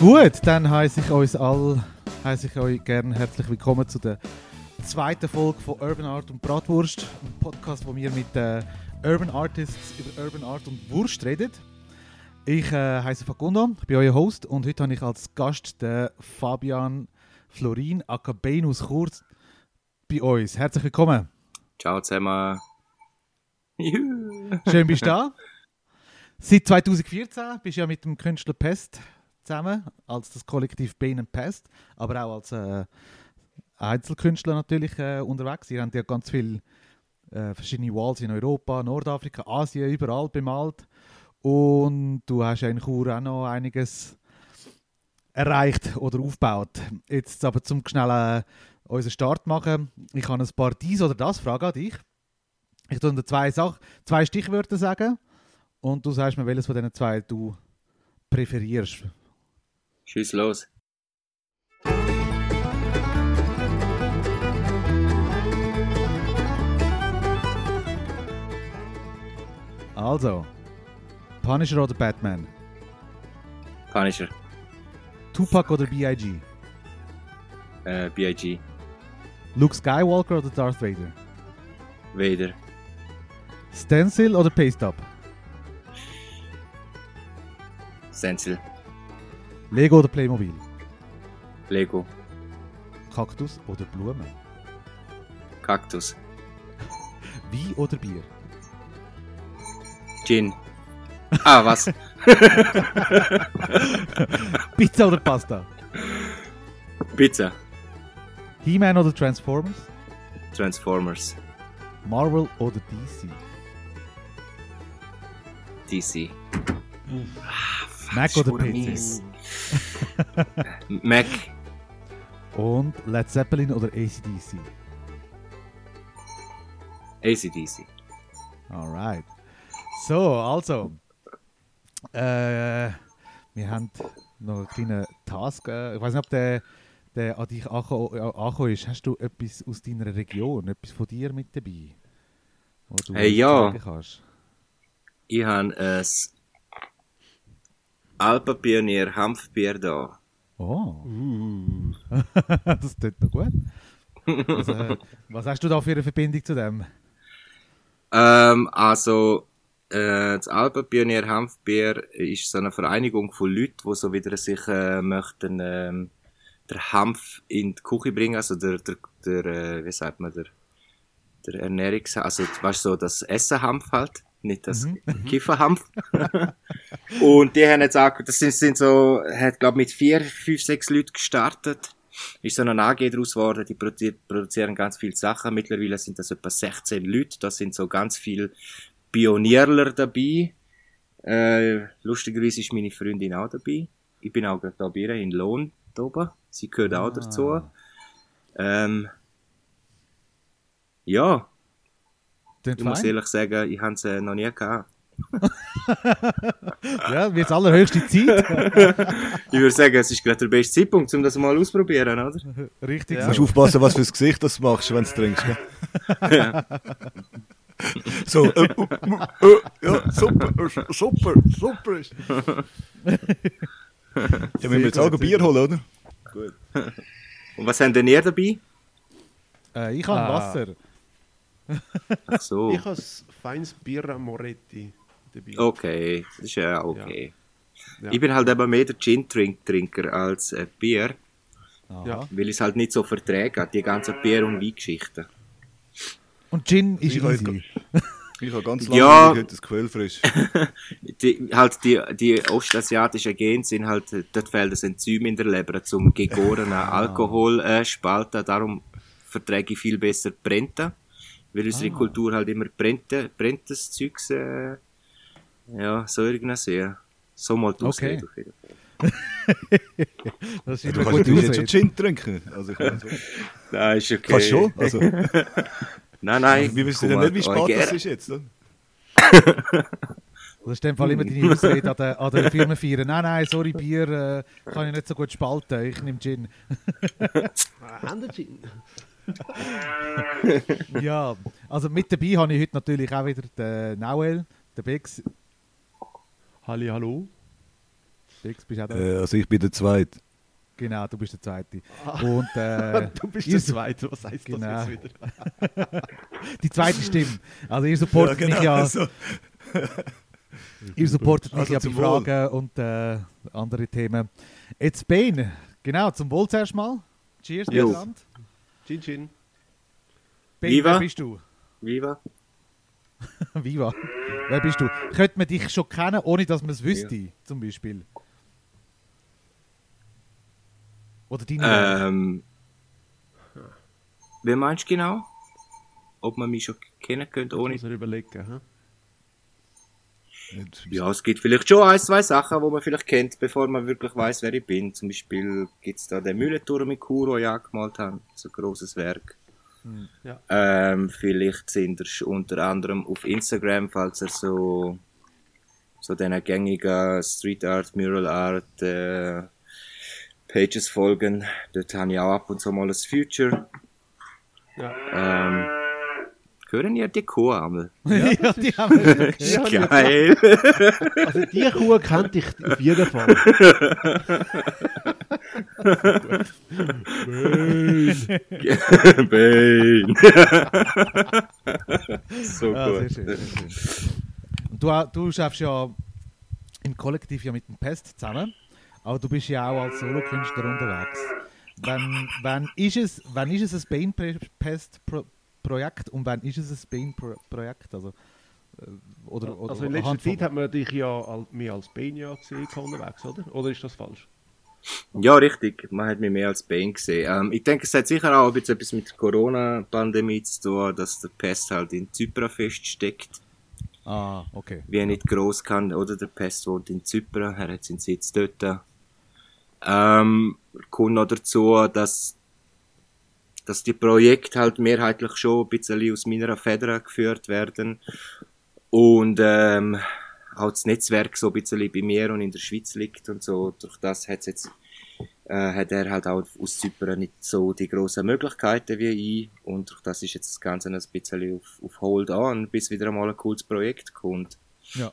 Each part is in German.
Gut, dann heiße ich euch all, heiße ich euch gerne herzlich willkommen zu der zweiten Folge von Urban Art und Bratwurst, ein Podcast, wo wir mit äh, Urban Artists über Urban Art und Wurst reden. Ich äh, heiße Facundo, ich bin euer Host und heute habe ich als Gast den Fabian Florin Akabenus Kurz bei uns. Herzlich willkommen. Ciao zusammen. Schön bist du da. Seit 2014 bist du ja mit dem Künstler Pest zusammen, als das Kollektiv Bane Pest, aber auch als äh, Einzelkünstler natürlich äh, unterwegs. Ihr habt ja ganz viele äh, verschiedene Walls in Europa, Nordafrika, Asien, überall bemalt. Und du hast ja in Chur auch noch einiges erreicht oder aufgebaut. Jetzt aber zum schnell äh, unseren Start machen. Ich habe ein paar dies oder das Fragen an dich. Ich tue dir zwei, Sach zwei Stichwörter sagen und du sagst mir, welches von diesen zwei du präferierst. Schieß los. Also, Punisher oder Batman? Punisher. Tupac oder B.I.G.? Äh, B.I.G. Luke Skywalker oder Darth Vader? Vader. Stencil oder Paste Up? Stencil. Lego oder Playmobil? Lego. Kaktus oder Blumen? Kaktus. Wein oder Bier? Gin. Ah, was? Pizza oder Pasta? Pizza. He-Man oder Transformers? Transformers. Marvel oder DC? DC. Mac oder PC? Mac. Und Led Zeppelin oder ACDC? ACDC. Alright. So, also. Äh, wir haben noch einen kleinen Task. Äh, ich weiß nicht, ob der, der an dich äh, angekommen ist. Hast du etwas aus deiner Region, etwas von dir mit dabei? Wo du Hey, uns ja. kannst? Ich habe ein Alpenpionier Hanfbier da. Oh. das tut noch gut. Was, äh, was hast du da für eine Verbindung zu dem? Ähm, also, äh, das Alpenpionier Hanfbier ist so eine Vereinigung von Leuten, die so wieder sich äh, möchten ähm, der Hanf in die Küche bringen, also der, der, der äh, wie sagt man, der, der Ernährungs... Also, weißt du, so das Essenhanf halt, nicht das Kifferhanf. Und die haben jetzt auch, das sind, sind so, hat glaube mit vier, fünf, sechs Leuten gestartet. Ist so eine AG daraus geworden, die produ- produzieren ganz viele Sachen. Mittlerweile sind das etwa 16 Leute. Da sind so ganz viele Pionierler dabei. Äh, lustigerweise ist meine Freundin auch dabei. Ich bin auch gerade da bei ihr in Lohn da oben. Sie gehört auch dazu. Ähm, ja, Klingt ich muss fein. ehrlich sagen, ich habe es noch nie gehabt. Ja, wird allerhöchste Zeit. Ich würde sagen, es ist gerade der beste Zeitpunkt, um das mal auszuprobieren, oder? Richtig Du so. musst aufpassen, was fürs Gesicht das machst, wenn du trinkst. Gell? so, äh, äh, äh, ja, super, äh, super, super. ist- ja, wir müssen jetzt auch ein Bier holen, oder? Gut. Und was haben denn ihr dabei? Äh, ich habe Ah. Wasser. Ach so. Ich habe das feines Birra Moretti dabei. Okay, das ist ja okay. Ja. Ich bin halt eben mehr der Gin-Trinker als äh, Bier. Ja. weil ich es halt nicht so verträge, die ganzen Bier- und Weingeschichten. Und Gin ist Ich habe easy. Ich habe ganz lange Ja. ja. heute das Quellfrisch. Die, halt die, die ostasiatischen Gene sind halt, äh, dort fehlt das Enzym in der Leber zum gegorenen Alkohol äh, spalten, darum verträge ich viel besser Brente, weil unsere Kultur halt immer Brente, brentes Zeugs, äh, ja, so irgendwie sehr. So mal die Okay. Ausrede auf jeden Fall. Das ist Du immer kannst jetzt schon. Gin trinken. Also, ich kann so. Nein, ist okay. Kannst schon. Also, Nein, nein. wir wissen ja nicht, wie oh, spät das ist jetzt. Oder? Das ist in dem Fall immer deine Ausrede an der, an der Firmenfeier. Nein, nein, sorry, Bier äh, kann ich nicht so gut spalten. Ich nehme Gin. Ah, haben Gin? Ja, also mit dabei habe ich heute natürlich auch wieder den Nauel, den Bex. Halli, hallo. Fix, bist auch da. Äh, also ich bin der Zweite. Genau, du bist der Zweite. Und äh, du bist der Zweite, was heißt Genau. das jetzt wieder? die zweite Stimme. Also ihr supportet mich ja, so. ihr supportet mich Also ja bei Wohl. Fragen und äh, andere Themen. Jetzt Bane, genau, zum Wohl zuerst mal. Cheers, Jo. Chin Chin. Bane, Viva. wer bist du? Viva? Viva. Wer bist du? Könnte man dich schon kennen, ohne dass man es wüsste, zum Beispiel? Oder deine Ähm, wer meinst du genau? Ob man mich schon kennen könnte ohne? Muss er überlegen. Hm? Ja, es gibt vielleicht schon ein, zwei Sachen, wo man vielleicht kennt, bevor man wirklich weiß, wer ich bin. Zum Beispiel gibt's da den Mühlenturm in Chur, den ich angemalt habe. So ein grosses Werk. Ja. Ähm, vielleicht sind ihr unter anderem auf Instagram, falls ihr so, so den gängigen Street Art, Mural Art, äh, Pages folgen. Dort habe ich auch ab und zu mal ein Future. Ja. Ähm, hören ihr die Kuh einmal? ja, die haben wir schon Ja, Geil! Also die Kuh kannte ich auf jeden Fall. Bane! so Ah, sehr gut. schön, sehr schön. Und du, du schaffst ja im Kollektiv ja mit dem Pest zusammen, aber du bist ja auch als Solokünstler unterwegs. Wann, wann, ist es, wann ist es ein Bane-Pest-Projekt und wann ist es ein Bane-Projekt? Also, äh, oder, oder Also in letzter von- Zeit hat man dich ja mehr als Benja gesehen unterwegs, oder? Oder ist das falsch? Ja, richtig. Man hat mich mehr als Bane gesehen. Ähm, ich denke, es hat sicher auch ein etwas mit der Corona-Pandemie zu tun, dass der Pest halt in Zypern feststeckt. Ah, okay. wie er nicht groß kann, oder der Pest wohnt in Zypern, er hat seinen Sitz dort. Ähm, kommt noch dazu, dass, dass die Projekte halt mehrheitlich schon ein bisschen aus meiner Feder geführt werden und ähm, auch das Netzwerk so ein bisschen bei mir und in der Schweiz liegt und so. Durch das hat's jetzt äh, hat er halt auch aus Zypern nicht so die grossen Möglichkeiten wie ich. Und durch das ist jetzt das Ganze ein bisschen auf, auf Hold on, bis wieder einmal ein cooles Projekt kommt. Ja.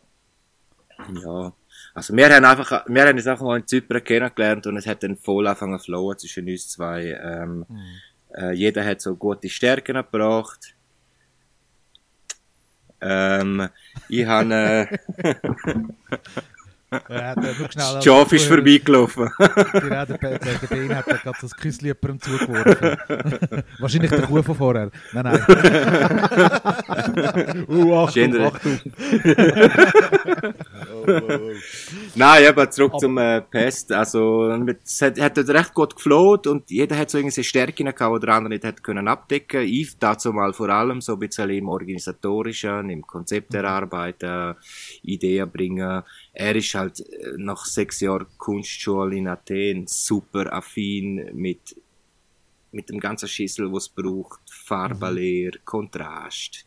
Ja. Also wir haben einfach, wir haben uns einfach mal in Zypern kennengelernt und es hat dann voll angefangen zu flowen zwischen uns zwei. Ähm, äh, jeder hat so gute Stärken gebracht. Ähm, ich habe, äh, schnell, das Joff ist vorbeigelaufen. Genau, der, der Bane hat gerade ein Küsschen jemandem zugeworfen. Wahrscheinlich der Kuh von vorher. Nein, nein. Uh, Achtung, Achtung. Nein, aber zurück zum äh, Pest. Also, es hat, hat recht gut geflowt und jeder hat so irgendwie seine Stärken gehabt, die der andere nicht hat können abdecken. Ich dazu mal vor allem so ein bisschen im Organisatorischen, im Konzept erarbeiten, Ideen bringen. Er ist halt äh, nach sechs Jahren Kunstschule in Athen super affin mit, mit dem ganzen Schissel, was es braucht. Farbenlehre, Kontrast.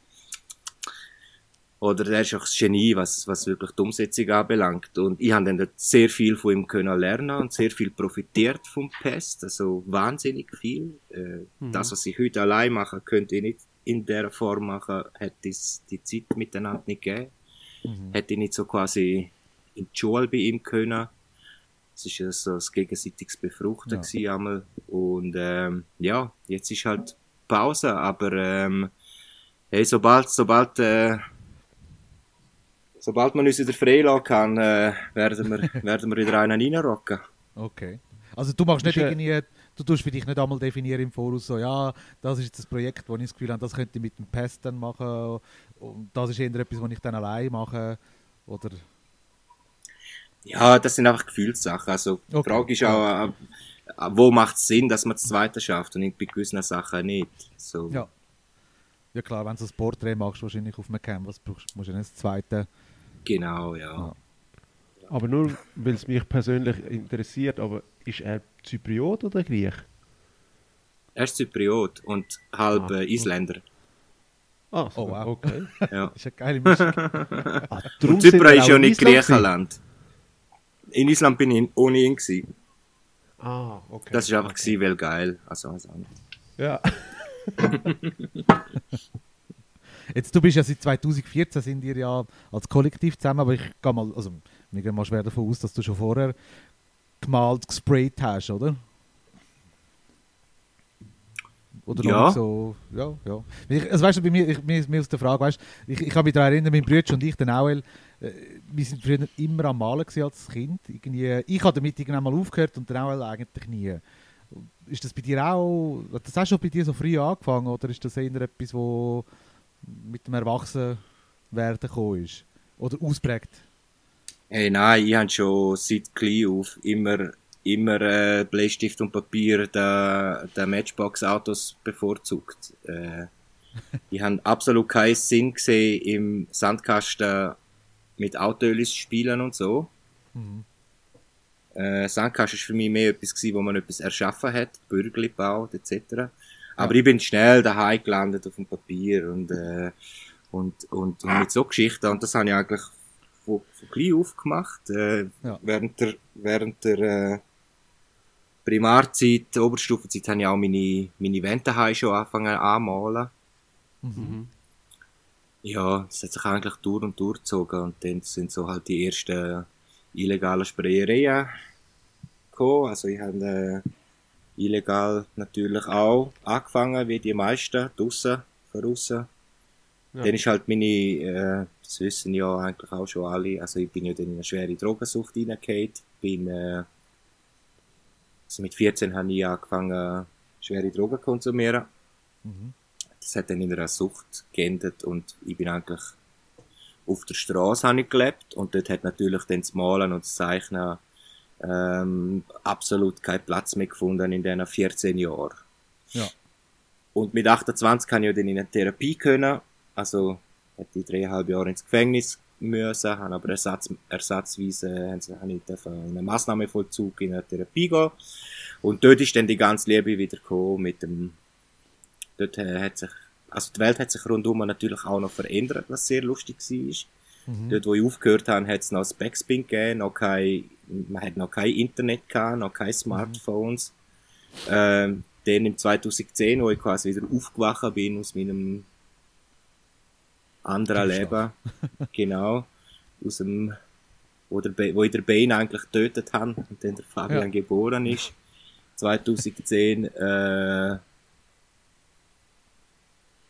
Oder er ist auch das Genie, was, was wirklich die Umsetzung anbelangt. Und ich habe dann sehr viel von ihm können lernen und sehr viel profitiert vom Pest. Also wahnsinnig viel. Äh, Das, was ich heute allein mache, könnte ich nicht in der Form machen, hätte es die Zeit miteinander nicht gegeben. Hätte ich nicht so quasi in die Schule bei ihm können. Es ist ja so ein gegenseitiges Befruchten Ja. gewesen einmal. Und ähm, ja, jetzt ist halt Pause, aber ähm, hey, sobald, sobald, äh, sobald man uns wieder freilassen kann, äh, werden, wir, werden wir wieder einen reinrocken. Okay. Also du machst nicht Ist, äh, irgendwie, du tust für dich nicht einmal definieren im Voraus so, ja, das ist jetzt das Projekt, wo ich das Gefühl habe, das könnte ich mit dem Pest dann machen und das ist eher etwas, was ich dann allein mache oder... Ja, das sind einfach Gefühlssachen. Also die Okay. Frage ist auch, äh, wo macht es Sinn, dass man das Zweite schafft und bei gewissen Sachen nicht. So. Ja. Ja klar, wenn du ein Porträt machst, wahrscheinlich auf einem Canvas, brauchst, musst du dann das zweite... Genau, ja. Ja. Aber nur, weil es mich persönlich interessiert, aber ist er Zypriot oder Griech? Er ist Zypriot und halb Ah, äh, Isländer. Ah, Oh, wow. okay. Ja. Das ist eine geile Mischung. Ah, Und Zypern ist ja in nicht Island Griechenland. In Island bin ich ohne ihn gewesen. Ah, okay. Das ist einfach okay. gewesen, weil geil. Also, also. Ja. Jetzt, du bist ja seit 2014, sind ihr ja als Kollektiv zusammen, aber ich gehe mal, also wir gehen mal schwer davon aus, dass du schon vorher gemalt, gesprayt hast, oder? Oder Ja. so, ja, ja. Ich, also weißt du, bei mir, ich, mir, mir aus der Frage, weißt du, ich, ich kann mich daran erinnern, mein Bruder und ich, der Noel, äh, wir sind früher immer am Malen als Kind. Irgendwie, ich habe damit irgendwann mal aufgehört und der Noel eigentlich nie. Ist das bei dir auch, das auch schon bei dir so früh angefangen oder ist das eher etwas, wo mit dem Erwachsenwerden gekommen ist? Oder ausprägt? Hey, nein, ich habe schon seit klein auf immer, immer äh, Bleistift und Papier der, der Matchbox-Autos bevorzugt. Äh, ich habe absolut keinen Sinn gesehen, im Sandkasten mit Autoölis spielen und so. Mhm. Äh, Sandkasten war für mich mehr etwas, gewesen, wo man etwas erschaffen hat, Bürgli gebaut etc. Aber ich bin schnell daheim gelandet auf dem Papier und, äh, und, und, und mit so Geschichten. Und das habe ich eigentlich von, von klein auf gemacht. Äh, Ja. Während der, während der äh, Primarzeit, Oberstufenzeit, habe ich auch meine, meine Wände daheim schon angefangen anmalen. Mhm. Ja, es hat sich eigentlich durch und durchgezogen und dann sind so halt die ersten illegalen Sprayereien gekommen. Also ich habe äh, illegal natürlich auch angefangen, wie die meisten, draussen, von aussen. Ja. Dann ist halt meine, äh, das wissen ja eigentlich auch schon alle, also ich bin ja dann in eine schwere Drogensucht reingefallen. Bin, äh, also mit 14 habe ich angefangen, schwere Drogen zu konsumieren. Mhm. Das hat dann in einer Sucht geendet und ich bin eigentlich auf der Straße habe ich gelebt und dort hat natürlich dann das Malen und das Zeichnen ähm, absolut keinen Platz mehr gefunden in diesen 14 Jahren. Ja. Und mit 28 kann ich ja dann in eine Therapie können, also hätte ich dreieinhalb Jahre ins Gefängnis müssen, habe aber ersatz, ersatzweise haben habe ich dürfen in einen Massnahmevollzug in eine Therapie gehen und dort ist dann die ganze Liebe wieder gekommen mit dem dort äh, hat sich, also die Welt hat sich rundum natürlich auch noch verändert, was sehr lustig war. Mhm. Dort, wo ich aufgehört habe, hat es noch das Backspin gegeben, noch kein, man hat noch kein Internet gehabt, noch keine Smartphones. Ähm, dann im 2010, wo ich quasi wieder aufgewacht bin aus meinem anderen. Leben, genau, aus dem, wo, der Be wo ich den Bein eigentlich getötet habe und dann der Fabian Ja. geboren ist. 2010, äh,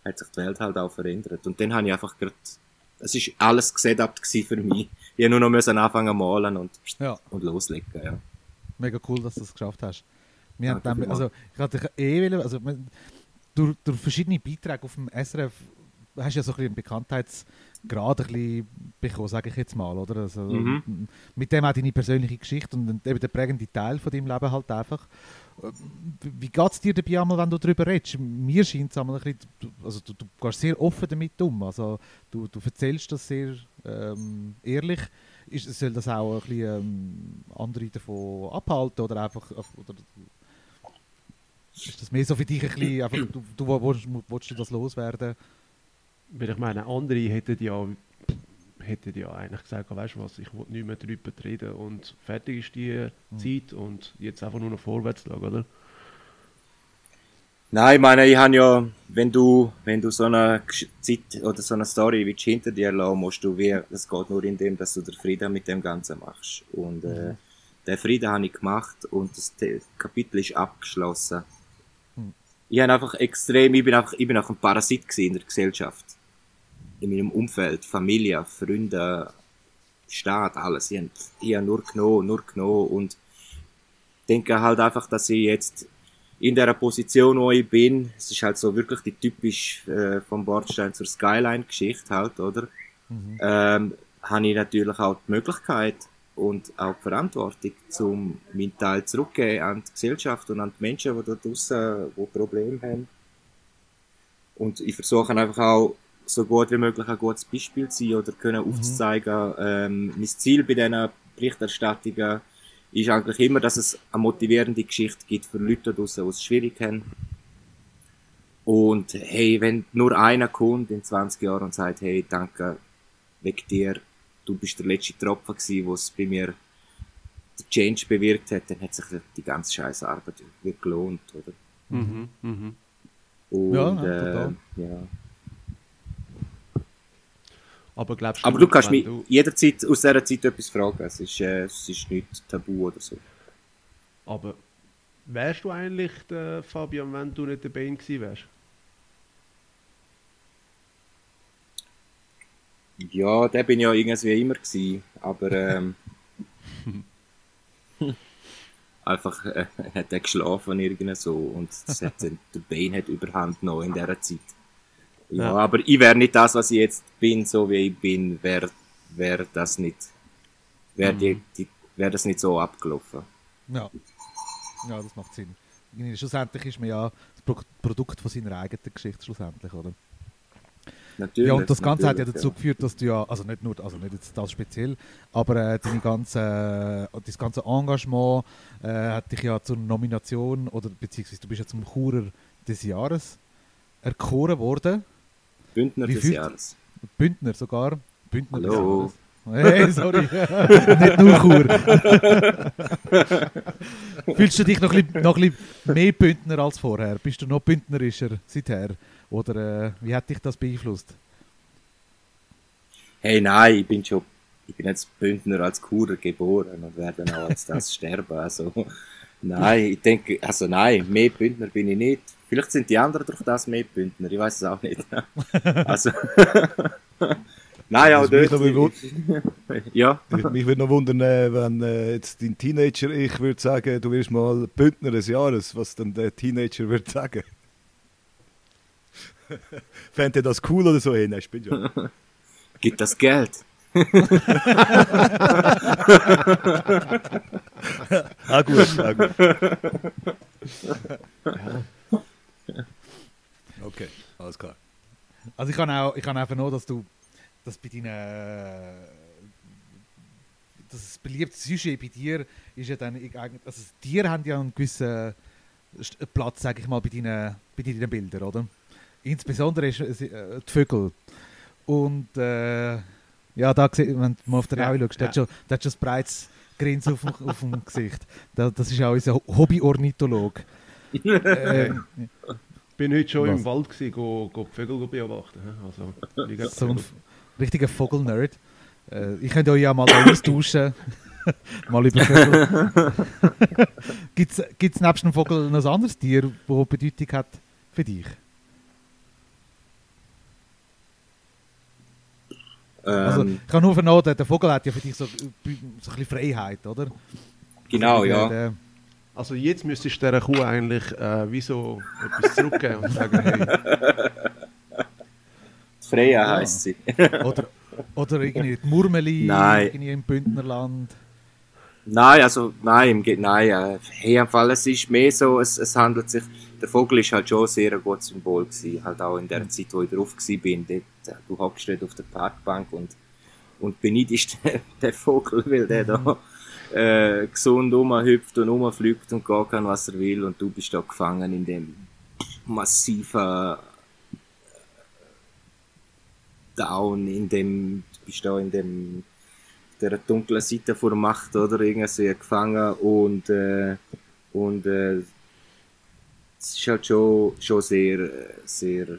hat sich die Welt halt auch verändert. Und dann habe ich einfach gerade, es ist alles gesetupt für mich. Habe nur noch müssen anfangen malen und, Ja. und loslegen, ja. Mega cool, dass du das geschafft hast. Wir haben Danke dann, also, ich hatte eh also, durch, durch verschiedene Beiträge auf dem SRF hast du ja so ein bisschen einen Bekanntheitsgrad ein bisschen bekommen, sage ich jetzt mal, oder? Also, Mhm. Mit dem auch deine persönliche Geschichte und eben der prägende Teil von deinem Leben halt einfach. Ähm, Wie geht es dir dabei einmal, wenn du darüber redest? Mir scheint es einmal ein bisschen, du- also du, du gehst sehr offen damit um, also du, du erzählst das sehr ähm, ehrlich. Ist, soll das auch ein bisschen ähm, andere davon abhalten oder einfach oder, ist das mehr so für dich ein bisschen, einfach, du, du willst, willst du das loswerden? Weil ich meine, andere hätten ja, hätten ja eigentlich gesagt, weißt du was, ich will nicht mehr darüber reden und fertig ist die Zeit und jetzt einfach nur noch vorwärts schauen, oder? Nein, ich meine, ich habe ja, wenn du, wenn du so eine Zeit oder so eine Story willst hinter dir lassen, musst du wie, das geht nur in dem, dass du den Frieden mit dem Ganzen machst. Und, äh, den Frieden habe ich gemacht und das Te- Kapitel ist abgeschlossen. Mhm. Ich habe einfach extrem, ich bin einfach, ich bin auch ein Parasit in der Gesellschaft. In meinem Umfeld, Familie, Freunde, Staat, alles. Ich habe, habe nur genommen, nur genommen und denke halt einfach, dass ich jetzt in der Position, wo ich bin, es ist halt so wirklich die typisch äh, vom Bordstein zur Skyline-Geschichte halt, oder? Mhm. Ähm, habe ich natürlich auch die Möglichkeit und auch die Verantwortung, zum meinen Teil zurückzugeben an die Gesellschaft und an die Menschen, die da draussen, die Probleme haben. Und ich versuche einfach auch, so gut wie möglich ein gutes Beispiel zu sein oder können aufzuzeigen. Ähm, mein Ziel bei diesen Berichterstattungen ist eigentlich immer, dass es eine motivierende Geschichte gibt für Leute da draussen, die es schwierig haben. Und hey, wenn nur einer kommt in 20 Jahren und sagt, hey, danke, wegen dir, du bist der letzte Tropfen gewesen, wo es bei mir den Change bewirkt hat, dann hat sich die ganze scheiß Arbeit gelohnt, oder? Mhm. Mhm. Und, Ja, äh, total. ja. Aber glaubst Aber du kannst mich jederzeit aus dieser Zeit etwas fragen. Es ist, äh, es ist nicht tabu oder so. Aber wärst du eigentlich der Fabian, wenn du nicht der Bane gewesen wärst? Ja, der bin ja irgendwie immer gewesen, aber ähm, einfach äh, hat er geschlafen irgendwie so und das hat, der Bane hat überhand noch in dieser Zeit. Ja, Ja. aber ich wäre nicht das, was ich jetzt bin, so wie ich bin, wäre wär das nicht, wäre die, wär das nicht so abgelaufen. Ja. ja, das macht Sinn. Schlussendlich ist man ja das Pro Produkt von seiner eigenen Geschichte, schlussendlich, oder? Natürlich. Ja, und das Ganze hat ja dazu geführt, dass du ja, also nicht nur, also nicht jetzt das speziell, aber äh, deine ganze, äh, das ganze Engagement äh, hat dich ja zur Nomination, oder beziehungsweise du bist ja zum Churer des Jahres erkoren worden. Bündner Wie des fühlt- Jahres. Bündner sogar. Bündner des Hallo. Jahres. Hey, sorry. nicht nur Chur. Fühlst du dich noch ein, bisschen, noch ein bisschen mehr Bündner als vorher? Bist du noch bündnerischer seither? Oder äh, wie hat dich das beeinflusst? Hey, nein, ich bin schon, ich bin jetzt Bündner als Churer geboren und werde dann auch als das sterben. Also, nein, ich denke, also nein, mehr Bündner bin ich nicht. Vielleicht sind die anderen durch das mehr Bündner, ich weiß es auch nicht. also, nein, auch mich dort. aber ja, Mich, mich würde noch wundern, äh, wenn äh, jetzt dein Teenager, ich würde sagen, du wirst mal Bündner des Jahres, was dann der Teenager würde sagen. Fände er das cool oder so? Hey, nein, ich bin schon. gibt das Geld. Ah, gut, ah, gut. Okay, alles klar. Also ich kann auch, ich kann einfach nur, dass du, dass bei deinen, das beliebte Sujet bei dir ist ja dann also Tiere haben ja einen gewissen Platz, sage ich mal, bei deinen, bei deinen Bildern, oder? Insbesondere ist, es, äh, die Vögel. Und äh, ja, da sieht, wenn du mal auf den Ja, Raui schaust, der, hat ja. schon, der hat schon ein breites Grinsen auf, dem- auf dem Gesicht. Da, das ist auch unser Hobby-Ornitholog. Ähm, bin heute schon Was? im Wald gewesen, go, go die Vögel beobachten. Also, So ein richtiger Vogelnerd. Äh, ich könnte euch ja mal austauschen. mal über Vögel. Gibt es nebst dem Vogel noch ein anderes Tier, das Bedeutung hat für dich? Also, Ähm, ich kann nur vernoten, der Vogel hat ja für dich so, so ein bisschen Freiheit, oder? genau, Also, ja. der- Also jetzt müsstest du dieser Kuh eigentlich äh, wie so etwas zurückgeben und sagen, hey, Freya Ja. heisst sie. oder, oder irgendwie die Murmeli Nein. irgendwie im Bündnerland. Nein, also nein, nein, äh, hey, im Fall, es ist mehr so, es, es handelt sich, der Vogel ist halt schon sehr ein gutes Symbol gewesen, halt auch in der Zeit, wo ich drauf gsi bin, dort, äh, du hockst dort auf der Parkbank und, und beneidest den, den Vogel, weil der da äh, gesund rumhüpft und rumfliegt und gehen kann, was er will und du bist da gefangen in dem massiven Down, in dem, du bist da in dem der dunklen Seite vor Macht oder irgendwie gefangen und äh, und äh, es ist halt schon schon sehr äh, sehr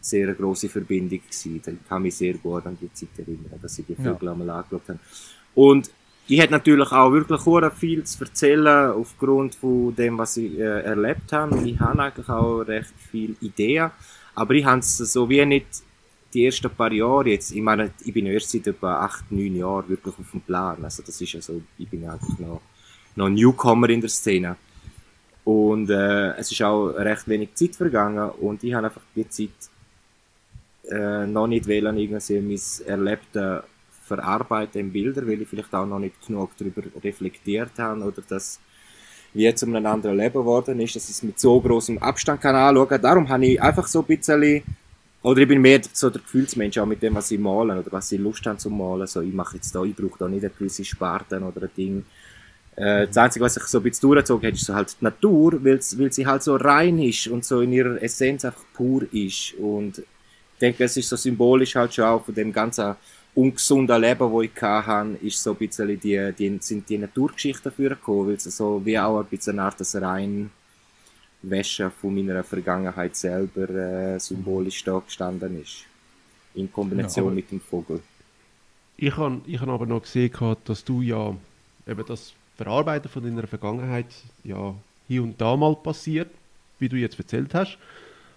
sehr eine grosse Verbindung gewesen. Ich kann mich sehr gut an die Zeit erinnern, dass ich die Ja. Vögel einmal angeschaut habe. Und ich hätte natürlich auch wirklich hure viel zu erzählen aufgrund von dem, was ich äh, erlebt habe. Ich habe eigentlich auch recht viele Ideen, aber ich habe es so wie nicht die ersten paar Jahre jetzt, ich meine, ich bin erst seit etwa acht, neun Jahren wirklich auf dem Plan. Also das ist ja so, ich bin eigentlich noch, noch Newcomer in der Szene. Und äh, es ist auch recht wenig Zeit vergangen und ich habe einfach die Zeit äh, noch nicht wählen, irgendwie mein Erlebte verarbeiten in Bilder, weil ich vielleicht auch noch nicht genug darüber reflektiert habe oder das wie zu einem anderen Leben geworden ist, dass ich es mit so großem Abstand kann anschauen. Darum habe ich einfach so ein bisschen oder ich bin mehr so der Gefühlsmensch, auch mit dem, was ich malen oder was ich Lust habe zu malen. So, ich mache jetzt da, ich brauche da nicht eine gewisse Sparte oder ein Ding. Äh, das Einzige, was ich so ein bisschen durchgezogen habe, ist so halt die Natur, weil sie halt so rein ist und so in ihrer Essenz einfach pur ist. Und ich denke, es ist so symbolisch halt schon auch von dem ganzen ungesunden Leben, das ich hatte, ist so ein bisschen die, die, sind die Naturgeschichten dafür gekommen, weil es so wie auch ein bisschen eine Art des rein Wäsche von meiner Vergangenheit selber äh, symbolisch da gestanden ist. in Kombination Ja. mit dem Vogel. Ich habe ich hab aber noch gesehen, dass du ja eben das Verarbeiten von deiner Vergangenheit ja hier und da mal passiert, wie du jetzt erzählt hast.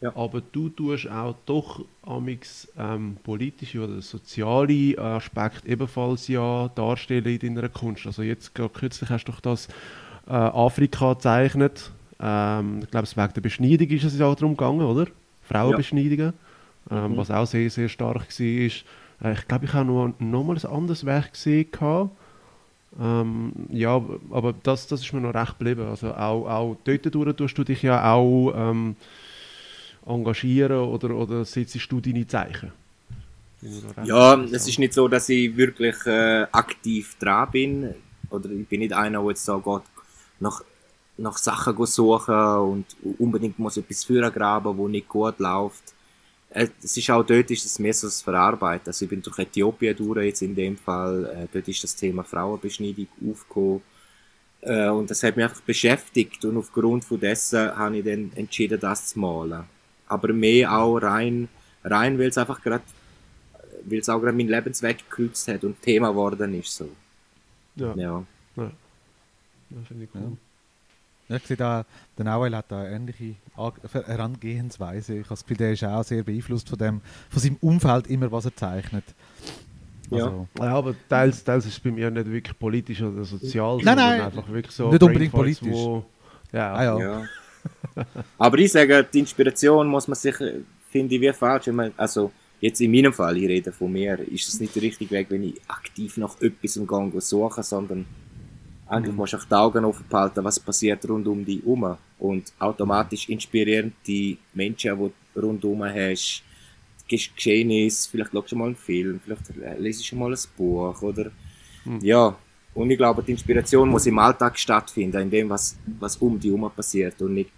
Ja. Aber du tust auch doch amix ähm, politische oder soziale Aspekte ebenfalls ja darstellen in deiner Kunst. Also jetzt gerade kürzlich hast du doch das äh, Afrika gezeichnet. Ähm, ich glaube, es wegen der Beschneidung ist es ja darum gegangen, oder? Frauenbeschneidungen. Ähm, Mhm. Was auch sehr, sehr stark war. Äh, ich glaube, ich habe noch, noch mal ein anderes Werk gesehen. gehabt. Ähm, ja, aber das, das ist mir noch recht geblieben. Also auch, auch dort durch tust du dich ja auch ähm, engagieren oder, oder setzt du deine Zeichen? Ja, es ist nicht so, dass ich wirklich äh, aktiv dran bin. Oder ich bin nicht einer, der jetzt da geht, nach, nach Sachen suchen und unbedingt muss etwas führen graben, wo nicht gut läuft. Äh, Es ist auch dort ist es mehr so das Verarbeiten. Also ich bin durch Äthiopien durch jetzt in dem Fall. Äh, dort ist das Thema Frauenbeschneidung aufgekommen. Äh, und das hat mich einfach beschäftigt und aufgrund von dessen habe ich dann entschieden, das zu malen. Aber mehr auch rein, rein weil es einfach gerade weil es auch gerade meinen Lebensweg gekreuzt hat und Thema geworden ist. So. Ja, ja. Ja. ja. finde ich cool. Ja, ich sehe da, der Nauel hat da eine ähnliche Herangehensweise. Ich habe das Gefühl, der ist auch sehr beeinflusst von, dem, von seinem Umfeld, immer was er zeichnet. Ja. Also, Ja, aber teils, teils ist es bei mir nicht wirklich politisch oder sozial, Nein, sondern nein, einfach wirklich so nicht unbedingt Brainfarts, politisch. Wo, ja, Ah, ja. Ja. Aber ich sage, die Inspiration muss man sich, äh, finde ich, wie falsch. Wenn man, also, jetzt in meinem Fall, ich rede von mir, ist es nicht der richtige Weg, wenn ich aktiv nach etwas im Gang suche, sondern eigentlich musst du auch die Augen offen behalten, was passiert rund um dich herum. Und automatisch inspirieren die Menschen, die du rundherum hast, Gesch- Geschehnisse, vielleicht schaust du mal einen Film, vielleicht äh, lesest du mal ein Buch, oder, ja. Und ich glaube, die Inspiration muss im Alltag stattfinden, in dem, was, was um dich herum passiert und nicht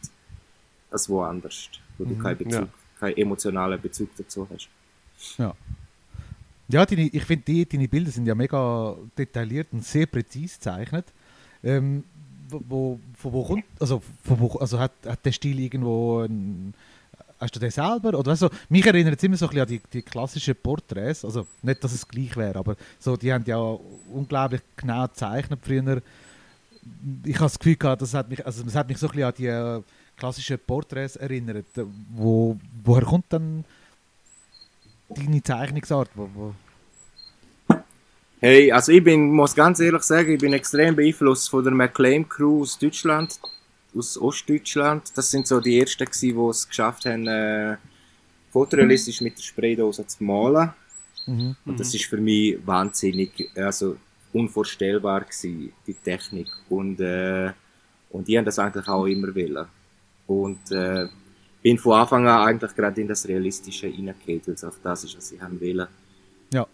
als woanders, wo du keinen Bezug, Ja. keinen emotionalen Bezug dazu hast. ja. Ja, deine, ich finde, die, deine Bilder sind ja mega detailliert und sehr präzise gezeichnet. Ähm, wo, wo, von wo kommt, also, wo, also hat, hat der Stil irgendwo ein, Hast du den selber? Oder weißt du, mich erinnert es immer so ein bisschen an die, die klassischen Porträts. Also nicht, dass es gleich wäre, aber so, die haben ja unglaublich genau gezeichnet früher. Ich habe das Gefühl gehabt, das hat mich, also das hat mich so ein bisschen an die äh, klassischen Porträts erinnert. Wo, woher kommt dann deine Zeichnungsart? Wo, wo, Hey, also ich bin, muss ganz ehrlich sagen, ich bin extrem beeinflusst von der McLean Crew aus Deutschland, aus Ostdeutschland. Das sind so die ersten gewesen, die es geschafft haben, äh, fotorealistisch mit der Spraydose zu malen. mhm. Und das ist für mich wahnsinnig, also unvorstellbar gewesen, die Technik. Und, äh, und die haben das eigentlich auch immer wollen. Und äh, bin von Anfang an eigentlich gerade in das Realistische reingegangen, weil es auch das ist, was ich haben wollen. Ja.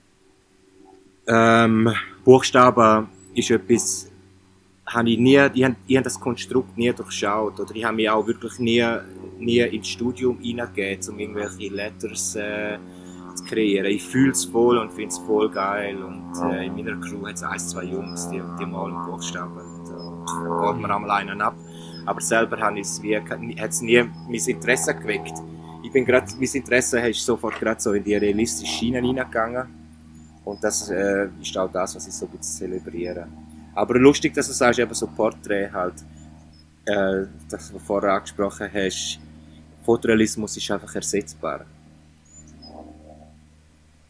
Ähm, Buchstaben ist etwas, habe ich nie, ich habe, ich habe das Konstrukt nie durchschaut, oder ich habe mich auch wirklich nie, nie ins Studium hineingegeben, um irgendwelche Letters äh, zu kreieren. Ich fühle es voll und finde es voll geil und äh, in meiner Crew hat es ein, zwei Jungs, die, die malen Buchstaben und äh, da geht man einmal einen ab. Aber selber habe ich es wie, hat es nie mein Interesse geweckt. Ich bin gerade, mein Interesse ist sofort gerade so in die realistische Schiene hineingegangen. Und das äh, ist auch das, was ich so ein bisschen zelebriere. Aber lustig, dass du sagst, eben so Porträt halt, äh, das du vorher angesprochen hast, Fotorealismus ist einfach ersetzbar.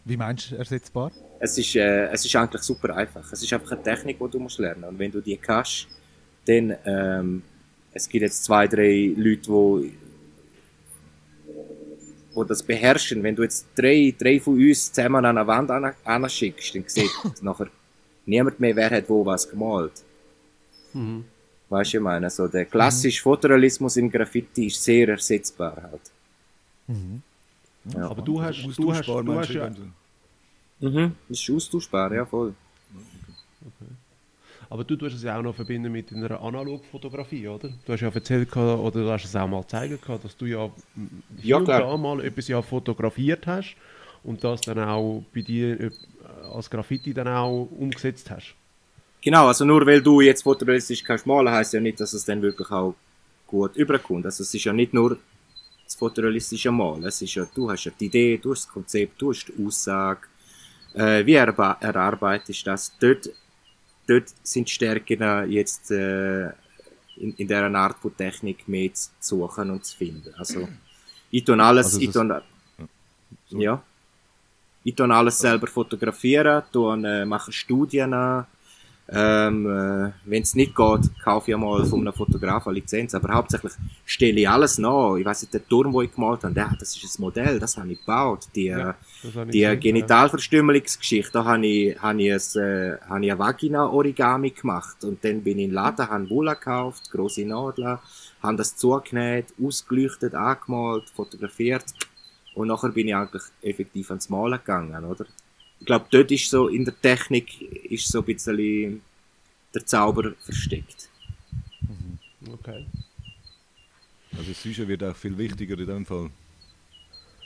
Wie meinst du ersetzbar? Es ist, äh, es ist eigentlich super einfach. Es ist einfach eine Technik, die du musst lernen. Und wenn du die kannst, dann, ähm, es gibt jetzt zwei, drei Leute, die wo das beherrschen. Wenn du jetzt drei, drei von uns zusammen an eine Wand an- anschickst, dann sieht nachher niemand mehr, wer hat wo was gemalt. Mhm. Weißt du, ich meine, so der klassische Fotorealismus im Graffiti ist sehr ersetzbar halt. Mhm. Ja. Aber du hast, du hast, Austauschbar, du hast du, ja, wenn du- Mhm. Das ist austauschbar, ja voll. aber du tust es ja auch noch verbinden mit einer Analogfotografie, oder? Du hast ja erzählt, gehabt, oder du hast es auch mal gezeigt, gehabt, dass du ja Ja, klar. da mal etwas ja fotografiert hast und das dann auch bei dir äh, als Graffiti dann auch umgesetzt hast. Genau, also nur weil du jetzt fotorealistisch kannst malen, heisst ja nicht, dass es dann wirklich auch gut überkommt. Also es ist ja nicht nur das fotorealistische Malen. Es ist ja, du hast ja die Idee, du hast das Konzept, du hast die Aussage. Äh, wie erba- erarbeitest du das? Dort, dort sind die Stärken jetzt äh, in, in dieser Art von Technik mehr zu suchen und zu finden. Also, ich tue alles, Also ich tue, ja. Ich tue alles selber fotografieren, tue, äh, mache Studien an. Ähm, äh, Wenn es nicht geht, kaufe ich mal von einem Fotograf eine Lizenz. Aber hauptsächlich stelle ich alles nach. Ich weiß nicht, der Turm, den ich gemalt habe, der, das ist ein Modell, das habe ich gebaut. Die, äh, Das habe ich die gesehen, Genitalverstümmelungsgeschichte, da habe ich, habe ich, ein, äh, habe ich ein Vagina-Origami gemacht. Und dann bin ich in den Laden, habe Wolle gekauft, grosse Nadeln, habe das zugenäht, ausgeleuchtet, angemalt, fotografiert. Und nachher bin ich eigentlich effektiv ans Malen gegangen, oder? Ich glaube, dort ist so, in der Technik, ist so ein bisschen der Zauber versteckt. ja. Okay. Also das Sujet wird auch viel wichtiger in dem Fall.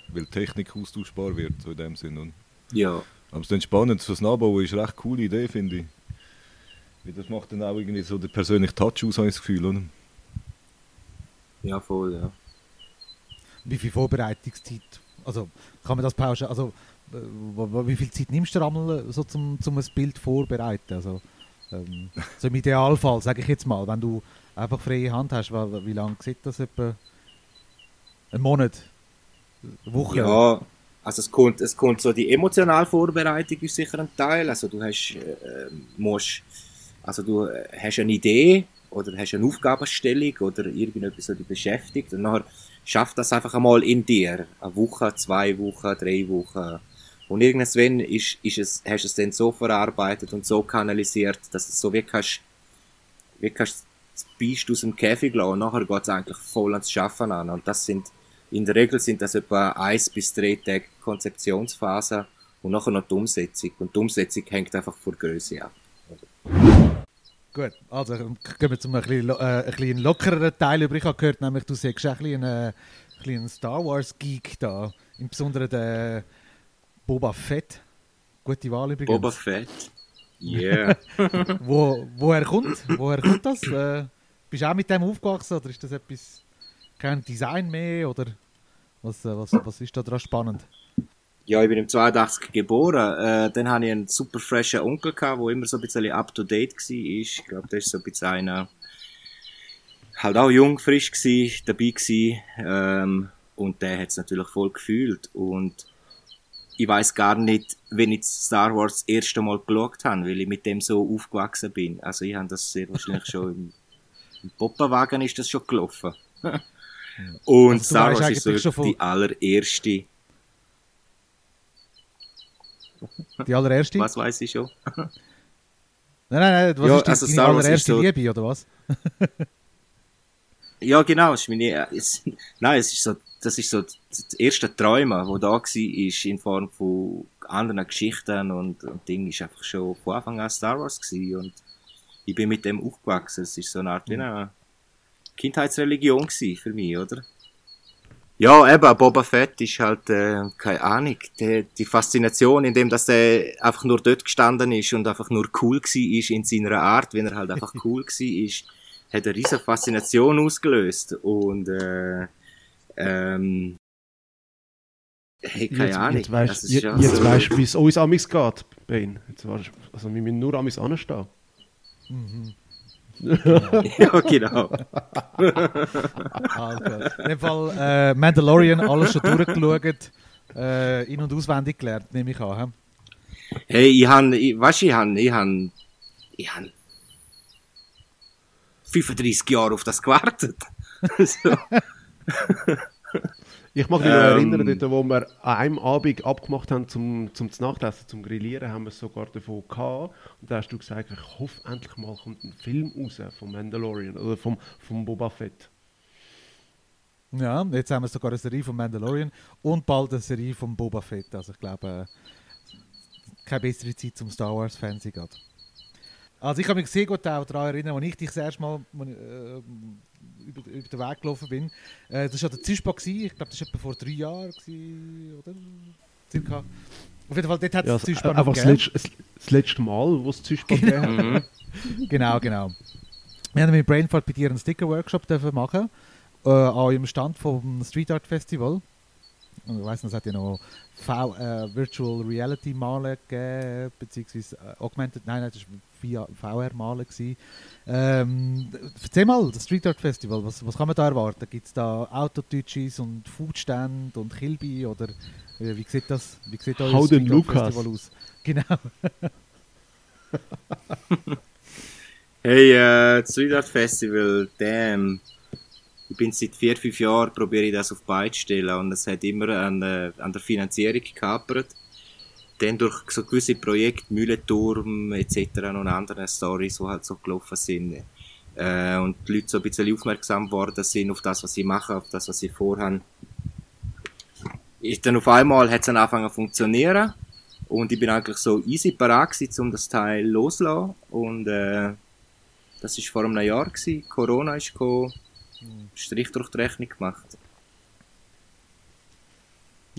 Weil Technik austauschbar wird, so in dem Sinn. Und Ja. aber es ist dann spannend, so das Nachbauen ist eine recht coole Idee, finde ich. Weil das macht dann auch irgendwie so den persönlichen Touch aus, habe ich das Gefühl, oder? Ja, voll, ja. Wie viel Vorbereitungszeit? Also kann man das pauschal, also äh, wie viel Zeit nimmst du einmal so zum, zum ein Bild vorbereiten? Also ähm, so im Idealfall, sage ich jetzt mal, wenn du einfach freie Hand hast, wie, wie lange sieht das etwa? Ein Monat? Eine Woche? Ja, also es kommt, es kommt so die emotionale Vorbereitung ist sicher ein Teil. Also du hast, äh, musst, also du äh, hast eine Idee oder hast eine Aufgabenstellung oder irgendetwas, was dich beschäftigt und nachher schafft das einfach einmal in dir. Eine Woche, zwei Wochen, drei Wochen. Und irgendwann ist, ist es, hast du es dann so verarbeitet und so kanalisiert, dass es so wie kannst, wie kannst das Biest aus dem Käfig lassen und nachher geht es eigentlich voll ans Schaffen an. Und das sind, in der Regel sind das etwa eins bis drei Tage Konzeptionsphase und nachher noch die Umsetzung. Und die Umsetzung hängt einfach von der Größe ab. Gut, also ähm, gehen wir zum ein bisschen, äh, ein bisschen lockereren Teil über. Ich habe gehört, nämlich du sagst auch ein bisschen äh, ein bisschen ein Star Wars Geek da. Im Besonderen der Boba Fett. Gute Wahl übrigens. Boba Fett. Yeah. Wo, woher kommt? Woher kommt das? Äh, bist du auch mit dem aufgewachsen oder ist das etwas kein Design mehr oder was, äh, was, was ist da dran spannend? Ja, ich bin im 82 geboren. Äh, dann hatte ich einen super freshen Onkel, der immer so ein bisschen up to date war. Ich glaube, der ist so ein bisschen einer, halt auch jung, frisch gsi, dabei gsi, ähm, und der hat es natürlich voll gefühlt und ich weiß gar nicht, wenn ich Star Wars das erste Mal geschaut habe, weil ich mit dem so aufgewachsen bin. Also ich habe das sehr wahrscheinlich schon im, im Poppenwagen ist das schon gelaufen. und Also Star Wars ist so die allererste, Die allererste? was weiß ich schon. Nein, nein, nein, was Ja, ist die, also deine Wars ist allererste so- Liebe oder was? Ja, genau, ist meine, es, nein, es ist so, das ist so das erste Träumen, wo da war, ist in Form von anderen Geschichten und, und Ding ist einfach schon von Anfang an Star Wars gewesen und ich bin mit dem aufgewachsen. Es ist so eine Art wie eine Kindheitsreligion gewesen für mich, oder? Ja, eben, Boba Fett ist halt, äh, keine Ahnung, die, die Faszination, indem dass der einfach nur dort gestanden ist und einfach nur cool gsi ist in seiner Art, wenn er halt einfach cool gsi ist, hat eine riesige Faszination ausgelöst und äh, ähm, hey, keine jetzt, Ahnung. Jetzt weißt, ja so- du, wie es uns amigs geht, Bane. Jetzt weißt, du- also wir müssen nur amigs anstehen. Ja, genau. Also, in dem Fall äh, Mandalorian, alles schon durchgeschaut, äh, in- und auswendig gelernt, nehme ich an. hä? Hey, ich ich, weißt, ich han, ich han, ich han 35 Jahre auf das gewartet. so. Ich mag mich noch Ähm. erinnern, dort, wo wir an einem Abend abgemacht haben zum, zum Nachtessen, zum Grillieren, haben wir es sogar davon gehabt. Und da hast du gesagt, ich hoffe, endlich mal kommt ein Film raus vom Mandalorian oder vom, vom Boba Fett. Ja, jetzt haben wir sogar eine Serie von Mandalorian und bald eine Serie von Boba Fett. Also ich glaube, äh, keine bessere Zeit zum Star Wars Fan sein geht. Also ich kann mich sehr gut auch daran erinnern, als ich dich das erste Mal äh, über, über den Weg gelaufen bin. Äh, das war ja der gewesen. ich glaube, das war etwa vor drei Jahren, gewesen, oder? Circa. Auf jeden Fall, dort hat Ja, es also, Zischba noch einfach das gegeben. letzte, das letzte Mal, wo es Züspel gegeben hat. Mhm. Genau, genau. Wir haben mit Brainfart bei dir einen Sticker-Workshop dürfen machen äh, an eurem Stand vom Street Art Festival. Und ich weiss es hat ja noch v äh, Virtual Reality Malen gegeben, beziehungsweise äh, Augmented, nein, nein, das war VR Malen. Gewesen. Ähm, erzähl mal, das Street Art Festival, was, was kann man da erwarten? Gibt es da Autotouches und Foodstand und Kilby oder wie, wie sieht das, wie sieht euer Hau den Lukas. Festival aus? Genau. Hey, äh, das Street Art Festival, damn. Ich bin seit vier, fünf Jahren, probiere ich das auf die Beine zu stellen und es hat immer an, äh, an der Finanzierung gehapert. Dann durch so gewisse Projekte, Mühlenturm etc. und andere Storys, die halt so gelaufen sind. Äh, und die Leute so ein bisschen aufmerksam geworden sind auf das, was sie machen, auf das, was sie vorhaben. Ist dann auf einmal hat es dann angefangen zu funktionieren und ich bin eigentlich so easy parat gewesen, um das Teil loszulassen und äh, das war vor einem Jahr gewesen. Corona ist gekommen, Strich durch die Rechnung gemacht.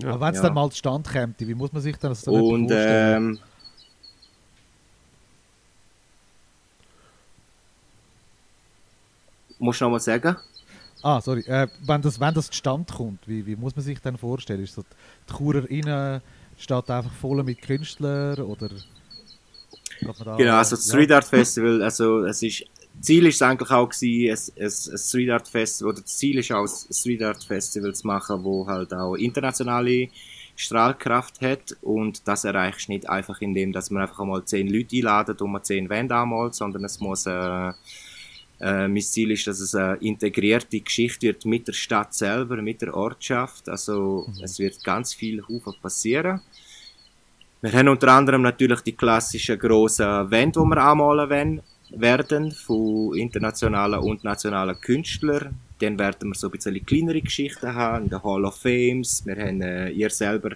Ja, Aber wenn es ja. dann mal zustande kommt, wie muss man sich dann das dann Und vorstellen? ähm, musst du noch mal sagen? Ah, sorry. Äh, wenn, das, wenn das zustande kommt, wie, wie muss man sich dann vorstellen? Ist so, die Churer innen steht einfach voll mit Künstlern oder geht man da, Genau, also das ja. Street Art Festival, also es ist, Ziel ist es eigentlich auch gewesen, ein, ein, ein Street Art Festival, oder das Ziel ist auch, ein Street Art Festival zu machen, wo halt auch internationale Strahlkraft hat. Und das erreichst du nicht einfach indem, dass man einfach einmal zehn Leute einladet und man zehn Wände anmalt, sondern es muss, äh, äh, mein Ziel ist, dass es eine integrierte Geschichte wird mit der Stadt selber, mit der Ortschaft, also es wird ganz viel Haufen passieren. Wir haben unter anderem natürlich die klassischen grossen Wände, die wir anmalen wollen, werden von internationalen und nationalen Künstlern. Dann werden wir so ein bisschen kleinere Geschichten haben, in der Hall of Fames. Wir haben, äh, ihr selber,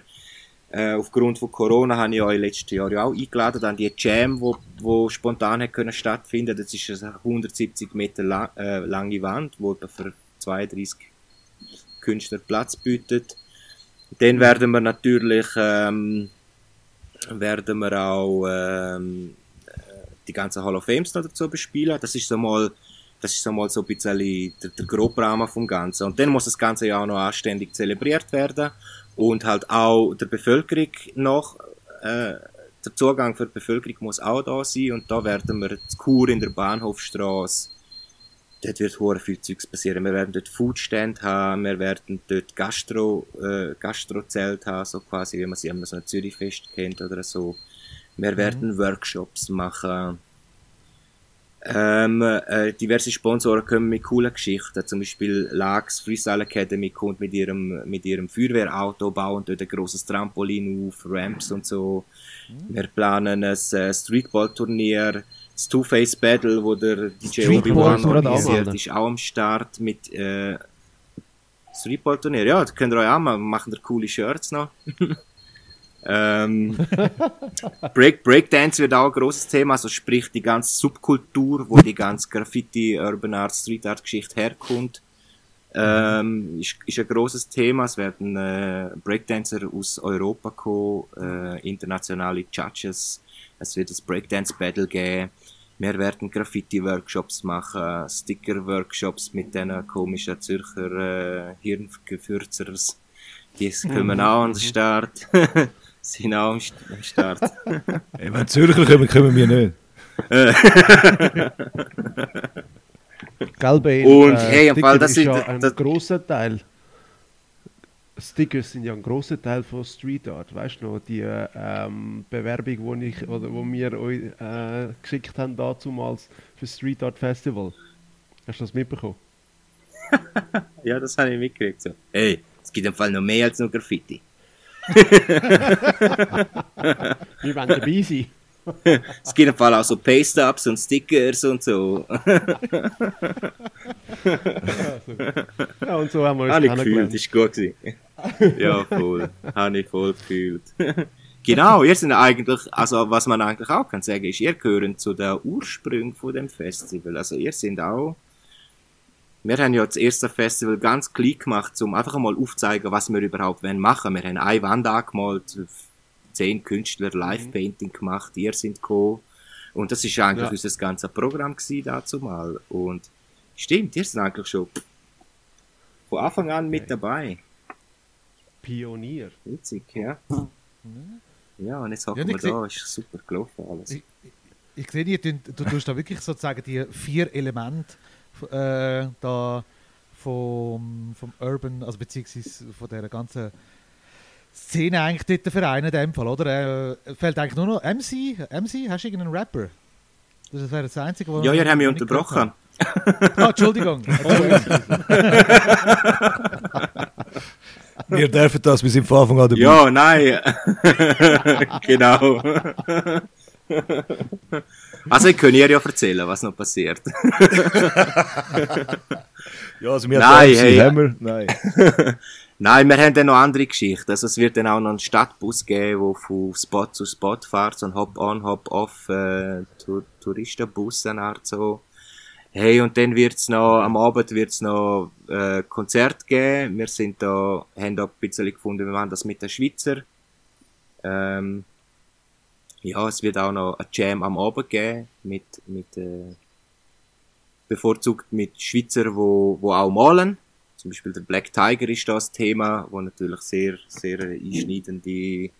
äh, aufgrund von Corona, habe ich euch letztes Jahr ja auch eingeladen an die Jam, wo, wo spontan hat können stattfinden. Das ist eine 170 Meter lang, äh, lange Wand, wo für 32 Künstler Platz bietet. Dann werden wir natürlich ähm, werden wir auch ähm, äh, die ganzen Hall of Fames noch dazu bespielen. Das ist so mal, das ist so mal so ein bisschen der, der Grobrahmen vom Ganzen. Und dann muss das Ganze ja auch noch anständig zelebriert werden und halt auch der Bevölkerung noch, äh, der Zugang für die Bevölkerung muss auch da sein und da werden wir zu Kur in der Bahnhofstrasse dort wird hure viel Zeugs passieren. Wir werden dort Foodstand haben, wir werden dort Gastro, äh, Gastrozelt haben, so quasi, wie man sie immer so ein Zürichfest kennt oder so. Wir werden Workshops machen. Ähm, äh, diverse Sponsoren kommen mit coolen Geschichten. Zum Beispiel Lax Freestyle Academy kommt mit ihrem, mit ihrem Feuerwehrauto, bauen dort ein grosses Trampolin auf, Ramps und so. Wir planen ein äh, Streetball-Turnier, das Two-Face Battle, wo der DJ Obi-Wan er organisiert, ist auch am Start mit äh, Streetball-Turnier. Ja, das könnt ihr euch auch machen, wir machen da coole Shirts noch. ähm, Break, Breakdance wird auch ein grosses Thema, also sprich die ganze Subkultur, wo die ganze Graffiti, Urban Art, Street Art Geschichte herkommt, ähm, ist, ist ein grosses Thema. Es werden äh, Breakdancer aus Europa kommen, äh, internationale Judges. Es wird ein Breakdance Battle geben. Wir werden Graffiti-Workshops machen, Sticker-Workshops mit diesen komischen Zürcher äh, Hirngefürzers. Die kommen auch an den Start. sind auch am St- am Start. Ey, wenn Zürcher kommen, kommen wir nicht. Gell, Bane, Und, hey, im Fall, das ist sind- ja ein das- grosser Teil. Stickers sind ja ein grosser Teil von Street Art. Weißt du noch, die ähm, Bewerbung, die ich oder wo wir euch äh, geschickt haben damals für das Street Art Festival. Hast du das mitbekommen? Ja, das habe ich mitgekriegt. So. Hey, es gibt im Fall noch mehr als nur Graffiti. Wir wollen dabei sein. Es gibt im Fall auch so Paste-Ups und Stickers und so. Ja, und so haben wir uns Habe ich gefühlt, ist gut gewesen. Ja, voll. Habe ich voll gefühlt. Genau, ihr sind eigentlich, also was man eigentlich auch kann sagen, ist, ihr gehören zu den Ursprüngen von dem Festival. Also ihr sind auch, wir haben ja das erste Festival ganz klein gemacht, um einfach mal aufzuzeigen, was wir überhaupt wollen machen. Wir haben eine Wand angemalt, zehn Künstler Live-Painting gemacht, ihr sind gekommen. Und das ist eigentlich Ja. unser ganzes Programm gewesen dazu mal. Und stimmt, ihr sind eigentlich schon von Anfang an mit dabei. Pionier. Witzig, ja. Ja, und jetzt hocken Ja, wir ich da, ist super gelaufen alles. Ich, ich sehe, du, du tust da wirklich sozusagen die vier Elemente äh, da vom, vom Urban, also beziehungsweise von der ganzen Szene eigentlich dort vereinen in dem Fall, oder? Äh, fällt eigentlich nur noch MC? MC? Hast du irgendeinen Rapper? Das wäre das Einzige, was Ja, ihr habt mich unterbrochen. Ah, Entschuldigung. Entschuldigung. Wir dürfen das, wir sind von Anfang an dabei. Ja, nein. genau. Also, ich kann ihr ja erzählen, was noch passiert. Ja, also wir Nein, hey. wir, nein. Nein, wir haben dann noch andere Geschichten. Also, es wird dann auch noch einen Stadtbus geben, der von Spot zu Spot fährt, so ein Hop-on, Hop-off äh, Tour Touristenbus, eine Art so. Hey, und dann wird's noch, am Abend wird's noch äh, Konzert geben. Wir sind da, haben da ein bisschen gefunden, wir machen das mit den Schweizer. Ähm, ja, es wird auch noch ein Jam am Abend geben, mit, mit, äh, bevorzugt mit Schweizer, wo, wo auch malen. Zum Beispiel der Black Tiger ist das Thema, wo natürlich sehr, sehr einschneidende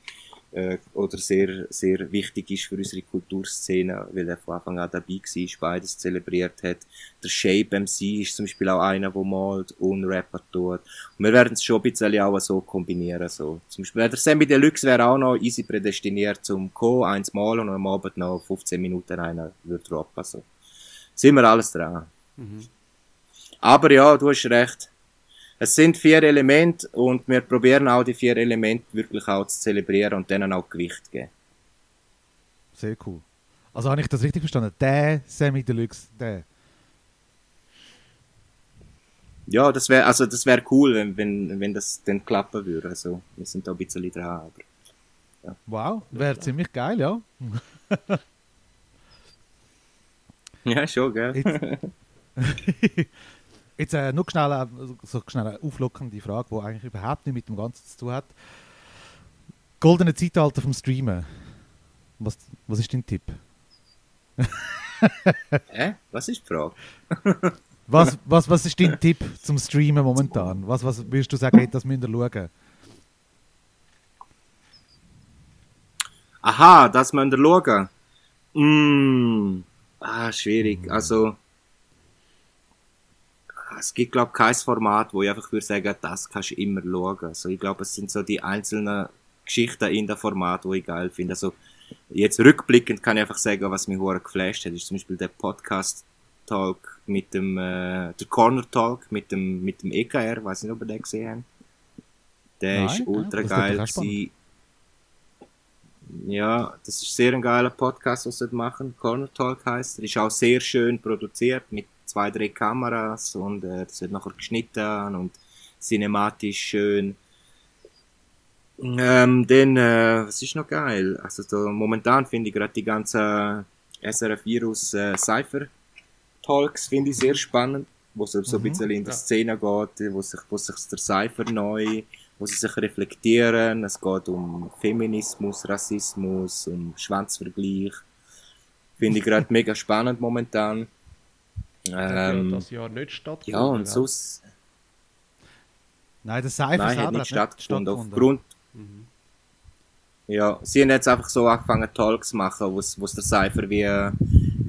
äh, oder sehr, sehr wichtig ist für unsere Kulturszene, weil er von Anfang an dabei war, beides zelebriert hat. Der Shape MC ist zum Beispiel auch einer, der malt und Rapper tut. Und wir werden es schon ein bisschen auch so kombinieren. So. Zum Beispiel der Sammy Deluxe wäre auch noch easy prädestiniert zum Co. eins malen und am Abend noch 15 Minuten einer würde rappen. So. Sind wir alles dran. Aber ja, du hast recht. Es sind vier Elemente und wir probieren auch die vier Elemente wirklich auch zu zelebrieren und denen auch Gewicht geben. Sehr cool. Also habe ich das richtig verstanden? Der Semi Deluxe, der. Ja, das wäre also das wäre cool, wenn, wenn, wenn das dann klappen würde. Also, wir sind da ein bisschen dran. Aber Wow, wäre ziemlich geil, ja. ja, schon, gell? Jetzt, Jetzt äh, noch schnell, äh, so schnell eine auflockernde Frage, die eigentlich überhaupt nicht mit dem Ganzen zu tun hat. Goldene Zeitalter vom Streamen. Was, was ist dein Tipp? Hä? Was ist die Frage? Was, was, was ist dein Tipp zum Streamen momentan? Was, was würdest du sagen, hey, das müsst ihr schauen? Aha, das müsst ihr schauen. Mm, ah, schwierig. Also, es gibt, glaube ich, kein Format, wo ich einfach würde sagen, das kannst du immer schauen. Also, ich glaube, es sind so die einzelnen Geschichten in dem Format, wo ich geil finde. Also, jetzt rückblickend kann ich einfach sagen, was mich hure geflasht hat, ist zum Beispiel der Podcast Talk mit dem, äh, der Corner Talk mit dem, mit dem EKR, weiß nicht, ob ihr den gesehen habt. Der Nein, ist ja, ultra das geil. Ja, das ist sehr ein geiler Podcast, was sie machen. Corner Talk heißt. Er ist auch sehr schön produziert mit zwei, drei Kameras und äh, das wird nachher geschnitten und cinematisch schön. Ähm, dann, äh, was ist noch geil? Also so, momentan finde ich gerade die ganzen SRF Virus äh, Cypher Talks finde ich sehr spannend, wo es so ein Mhm, bisschen in der ja. Szene geht, wo sich, wo sich der Cypher neu, wo sie sich reflektieren. Es geht um Feminismus, Rassismus, um Schwanzvergleich. Finde ich gerade mega spannend momentan. Das ja Ähm, das Jahr nicht stattgefunden. ja, und gell? sonst, Nein, der Cypher nein, hat nicht stattgefunden. Aufgrund, Mhm. Ja, sie haben jetzt einfach so angefangen, Talks zu machen, wo es der Cypher wie,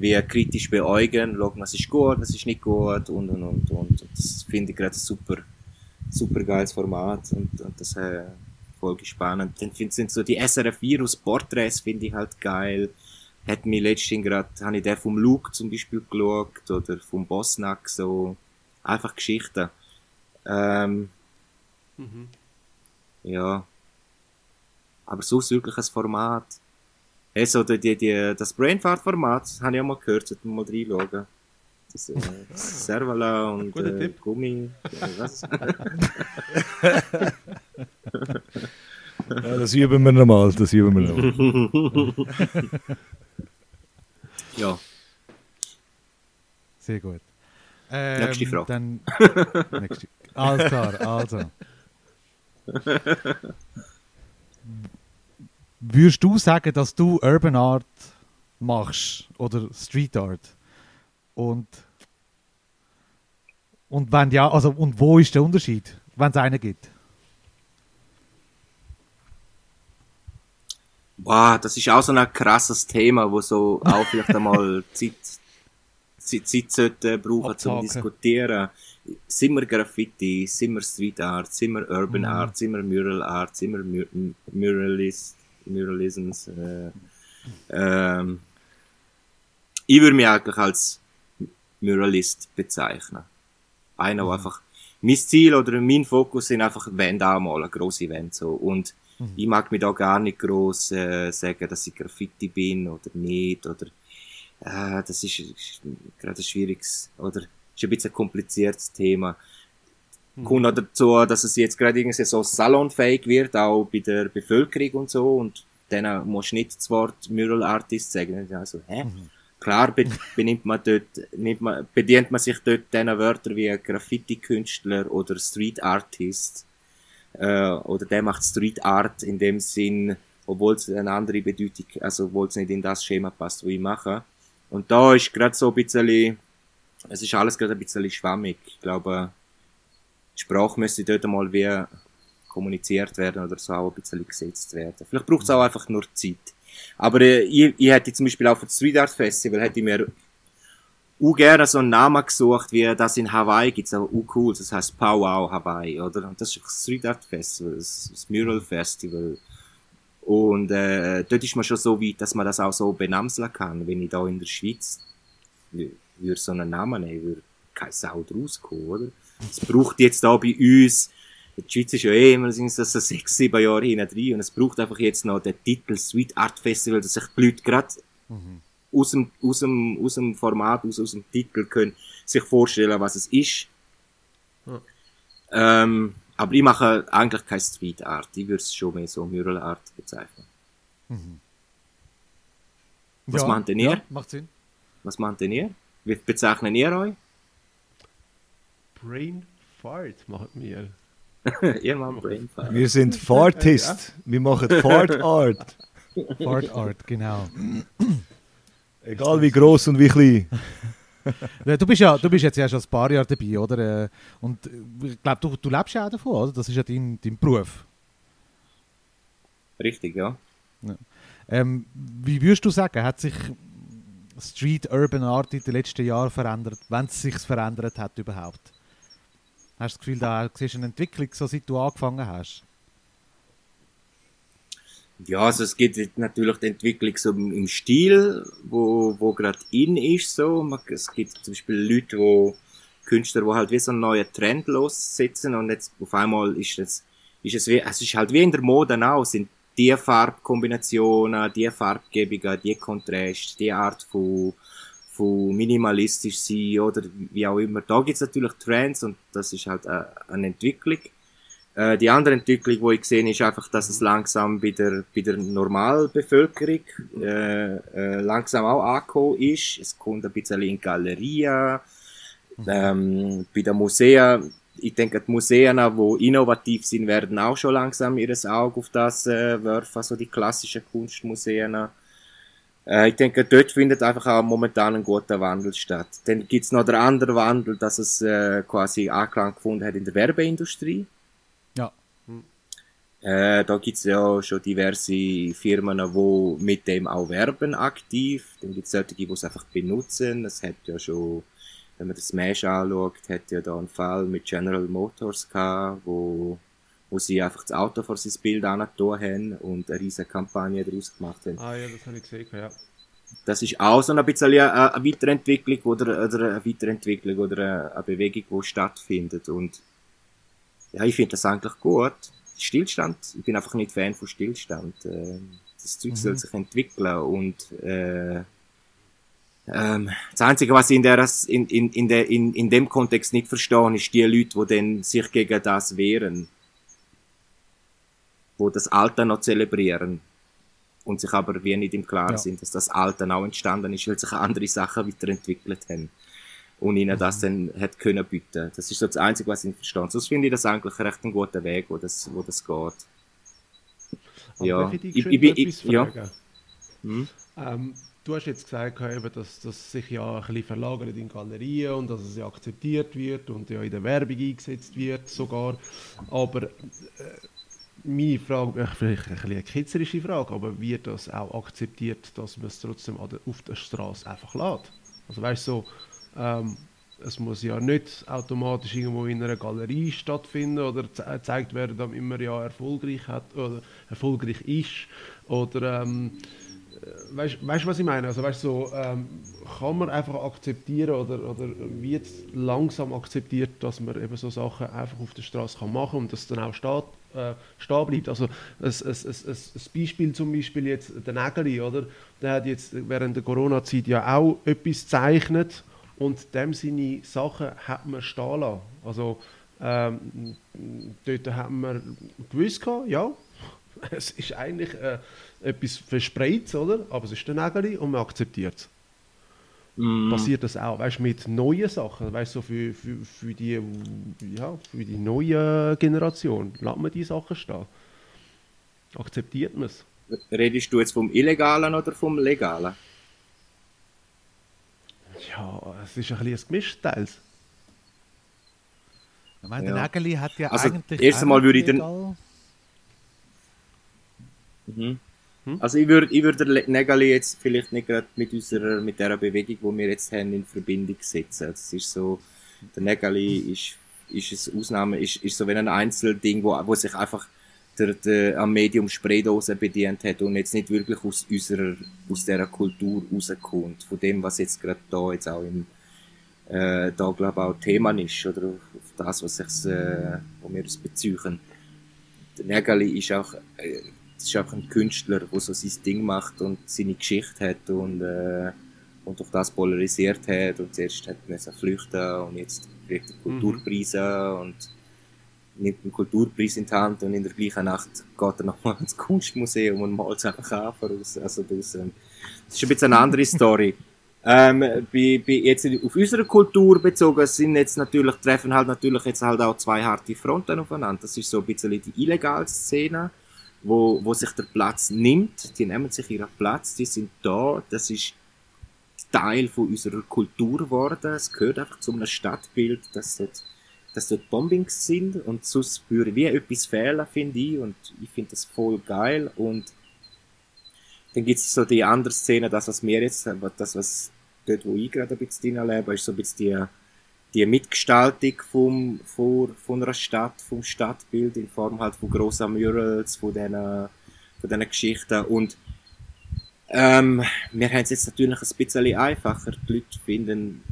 wie kritisch beäugen, schauen, was ist gut, was ist nicht gut und und und. und. Das finde ich gerade ein super, super geiles Format und, und das äh, voll spannend. Dann find, sind so die SRF Virus Porträts finde ich halt geil. Hat mich letztens gerade, habe ich den vom Luke zum Beispiel geschaut oder vom Bosnack, so einfach Geschichten. Ähm, Mhm. ja. Aber sonst wirklich ein Format. Also, die, die, die, das Brainfart-Format, habe ich auch mal gehört, sollte man mal reinschauen. Das, äh, Servala und Guter äh, Tipp. Gummi. Äh, was? Ja, das üben wir nochmal, das üben wir nochmal. ja. Sehr gut. Ähm, Nächste Frage. Dann, nächste. Alles klar, also. Würdest du sagen, dass du Urban Art machst oder Street Art? Und Und wenn ja, also und wo ist der Unterschied, wenn es einen gibt? Boah, das ist auch so ein krasses Thema, wo so auch vielleicht einmal Zeit, Zeit, Zeit sollte brauchen zum diskutieren. Sind wir Graffiti, sind wir Street Art, sind wir Urban Mhm. Art, sind wir Mural Art, sind wir Mu M- Muralist, Muralisms, äh, ähm, ich würde mich eigentlich als Muralist bezeichnen. Einer, der einfach, mein Ziel oder mein Fokus sind einfach Wände anmalen, grosse Wände so. Und ich mag mich da gar nicht groß äh, sagen, dass ich Graffiti bin oder nicht oder äh, das ist, ist gerade ein schwieriges oder ist ein bisschen ein kompliziertes Thema. Kommt noch dazu, dass es jetzt gerade irgendwie so salonfähig wird, auch bei der Bevölkerung und so und dann musst du nicht das Wort Mural Artist sagen. Also, hä? Klar be benimmt man dort, nimmt man, bedient man sich dort diesen Wörter wie Graffiti-Künstler oder Street Artist äh, oder der macht Street Art in dem Sinn, obwohl es eine andere Bedeutung, also obwohl es nicht in das Schema passt, wo ich mache. Und da ist gerade so ein bisschen, es ist alles gerade ein bisschen schwammig. Ich glaube, die Sprache müsste dort mal wie kommuniziert werden oder so auch ein bisschen gesetzt werden. Vielleicht braucht es auch einfach nur Zeit. Aber äh, ich, ich hätte zum Beispiel auch für das Street Art Festival hätte ich mir auch gerne so einen Namen gesucht, wie das in Hawaii gibt's aber auch cool, das heißt Powwow Hawaii, oder? Und das ist das Street Art Festival, das, das Mural Festival. Und äh, dort ist man schon so weit, dass man das auch so benamseln kann. Wenn ich da in der Schweiz wü- würde so einen Namen nehmen, würde keine Sau draus kommen, oder? Es braucht jetzt da bei uns, die Schweiz ist ja eh immer sind so sechs, sieben Jahre hinten drin und es braucht einfach jetzt noch den Titel Street Art Festival, dass sich die Leute gerade aus dem, aus dem, aus dem Format, aus, aus dem Titel können sich vorstellen, was es ist. Ja. Ähm, aber ich mache eigentlich keine Street Art. Ich würde es schon mehr so Mural Art bezeichnen. Was meint denn ihr? Ja, macht Sinn. Was meint denn ihr? Wie bezeichnen ihr euch? Brain Fart macht mir. ihr macht Brainfire. Wir sind Fartist. Wir machen Fart Art. Art Art, genau. Egal wie groß und wie klein. Ja, Du bist ja, du bist jetzt ja schon ein paar Jahre dabei, oder? Äh, Und äh, ich glaube, du, du lebst ja auch davon, oder? Das ist ja dein, dein Beruf. Richtig, ja. Ähm, wie würdest du sagen, hat sich Street Urban Art in den letzten Jahren verändert, wenn es sich verändert hat überhaupt? Hast du das Gefühl, da siehst du eine Entwicklung, so seit du angefangen hast? Ja, also es gibt natürlich die Entwicklung so im Stil, wo, wo gerade in ist, so. Es gibt zum Beispiel Leute, wo, Künstler, die halt wie so einen neuen Trend lossetzen und jetzt auf einmal ist es, ist es wie, es ist halt wie in der Mode auch, sind die Farbkombinationen, die Farbgebungen, die Kontraste, die Art von, von minimalistisch sein oder wie auch immer. Da gibt's natürlich Trends und das ist halt äh, eine Entwicklung. Äh, die andere Entwicklung, die ich sehe, ist einfach, dass es langsam bei der, bei der Normalbevölkerung äh, äh, langsam auch angekommen ist. Es kommt ein bisschen in Galerien, ähm, bei den Museen. Ich denke, die Museen, die innovativ sind, werden auch schon langsam ihr Auge auf das äh, werfen, also die klassischen Kunstmuseen. Äh, ich denke, dort findet einfach auch momentan ein guter Wandel statt. Dann gibt's noch den anderen Wandel, dass es äh, quasi Anklang gefunden hat in der Werbeindustrie. Äh, da gibt's ja schon diverse Firmen, die mit dem auch werben aktiv. Dann gibt's solche, die es einfach benutzen. Es hat ja schon, wenn man das Smash anschaut, hat ja da einen Fall mit General Motors gehabt, wo, wo sie einfach das Auto vor sein Bild angetan haben und eine riesige Kampagne daraus gemacht haben. Ah ja, das habe ich gesehen, ja. Das ist auch so ein bisschen eine, eine Weiterentwicklung oder, oder eine Weiterentwicklung oder eine, eine Bewegung, die stattfindet. Und ja, ich finde das eigentlich gut. Stillstand, ich bin einfach nicht Fan von Stillstand. Äh, Das Zeug soll sich entwickeln und äh, ähm, das Einzige, was ich in, der, in, in, in, der, in, in dem Kontext nicht verstehe, ist die Leute, die dann sich gegen das wehren. Wo das Alter noch zelebrieren und sich aber wie nicht im Klaren Ja. sind, dass das Alter auch entstanden ist, weil sich andere Sachen weiterentwickelt haben und ihnen das dann hat können bieten. Das ist so das Einzige, was ich verstehe. Sonst finde ich das eigentlich recht ein guter Weg, wo das, wo das geht. Aber Ja. ich Ich- ich ich- ja. Hm? Ähm, du hast jetzt gesagt, eben, dass das sich ja ein bisschen verlagert in Galerien und dass es ja akzeptiert wird und ja in der Werbung eingesetzt wird sogar. Aber äh, meine Frage, vielleicht ein bisschen eine ketzerische Frage, aber wird das auch akzeptiert, dass man es trotzdem auf der Straße einfach lädt? Also weißt du, so, ähm, es muss ja nicht automatisch irgendwo in einer Galerie stattfinden oder gezeigt werden, dass man immer ja erfolgreich hat oder erfolgreich ist oder ähm, weißt du, was ich meine? Also, weißt, so, ähm, kann man einfach akzeptieren oder, oder wird langsam akzeptiert, dass man eben so Sachen einfach auf der Straße machen kann und das dann auch steht, äh, stehen bleibt. Also ein, ein Beispiel zum Beispiel jetzt der Nägeli, oder? Der hat jetzt während der Corona-Zeit ja auch etwas gezeichnet und dem seine Sachen hat man stehen lassen. Also ähm, dort haben wir gewusst, ja, es ist eigentlich äh, etwas verspreit, oder? Aber es ist ein Nägel und man akzeptiert es. Mm. Passiert das auch, weißt du, mit neuen Sachen, weißt du, so für, für, für, die, ja, für die neue Generation, lässt man die Sachen stehen. Akzeptiert man es. Redest du jetzt vom Illegalen oder vom Legalen? Ja, es ist ein bisschen ein gemischtes Ich meine, ja. der Nägeli hat ja also, eigentlich. Erst einmal würde ich den. Mhm. Hm? Also ich würde ich würd Negali jetzt vielleicht nicht gerade mit unserer, mit der Bewegung, die wir jetzt haben, in Verbindung setzen. Das ist so, der Negali ist, ist eine Ausnahme, ist, ist so wie ein Einzelding, wo, wo sich einfach der, der, am Medium Spraydose bedient hat und jetzt nicht wirklich aus unserer, aus dieser Kultur rauskommt, von dem, was jetzt gerade da jetzt auch im, äh, da glaube auch Thema ist, oder auf das, was sich, äh, wo wir uns beziehen. Der Negali ist auch, äh, es ist einfach ein Künstler, der so sein Ding macht und seine Geschichte hat und, äh, und durch das polarisiert hat und zuerst hat er flüchten und jetzt kriegt er Kulturpreise mhm. und nimmt einen Kulturpreis in die Hand und in der gleichen Nacht geht er nochmal ins Kunstmuseum und malt es einfach voraus. Also das, ähm, das ist ein bisschen eine andere Story. Ähm, bei, bei jetzt auf unsere Kultur bezogen sind jetzt natürlich, treffen halt natürlich jetzt halt auch zwei harte Fronten aufeinander. Das ist so ein bisschen die illegale Szene wo, wo sich der Platz nimmt. Die nehmen sich ihren Platz, die sind da. Das ist Teil von unserer Kultur geworden. Es gehört einfach zu einem Stadtbild, dass dort, dass dort Bombings sind und sonst würde wie etwas fehlen, finde ich. Und ich finde das voll geil. Und dann gibt es so die andere Szene, das, was wir jetzt, das, was dort, wo ich gerade ein bisschen drin lebe, ist so ein bisschen die die Mitgestaltung vom, von, von einer Stadt, vom Stadtbild in Form halt von grossen Murals, von diesen, von diesen Geschichten und ähm, wir haben es jetzt natürlich ein bisschen einfacher. Die Leute finden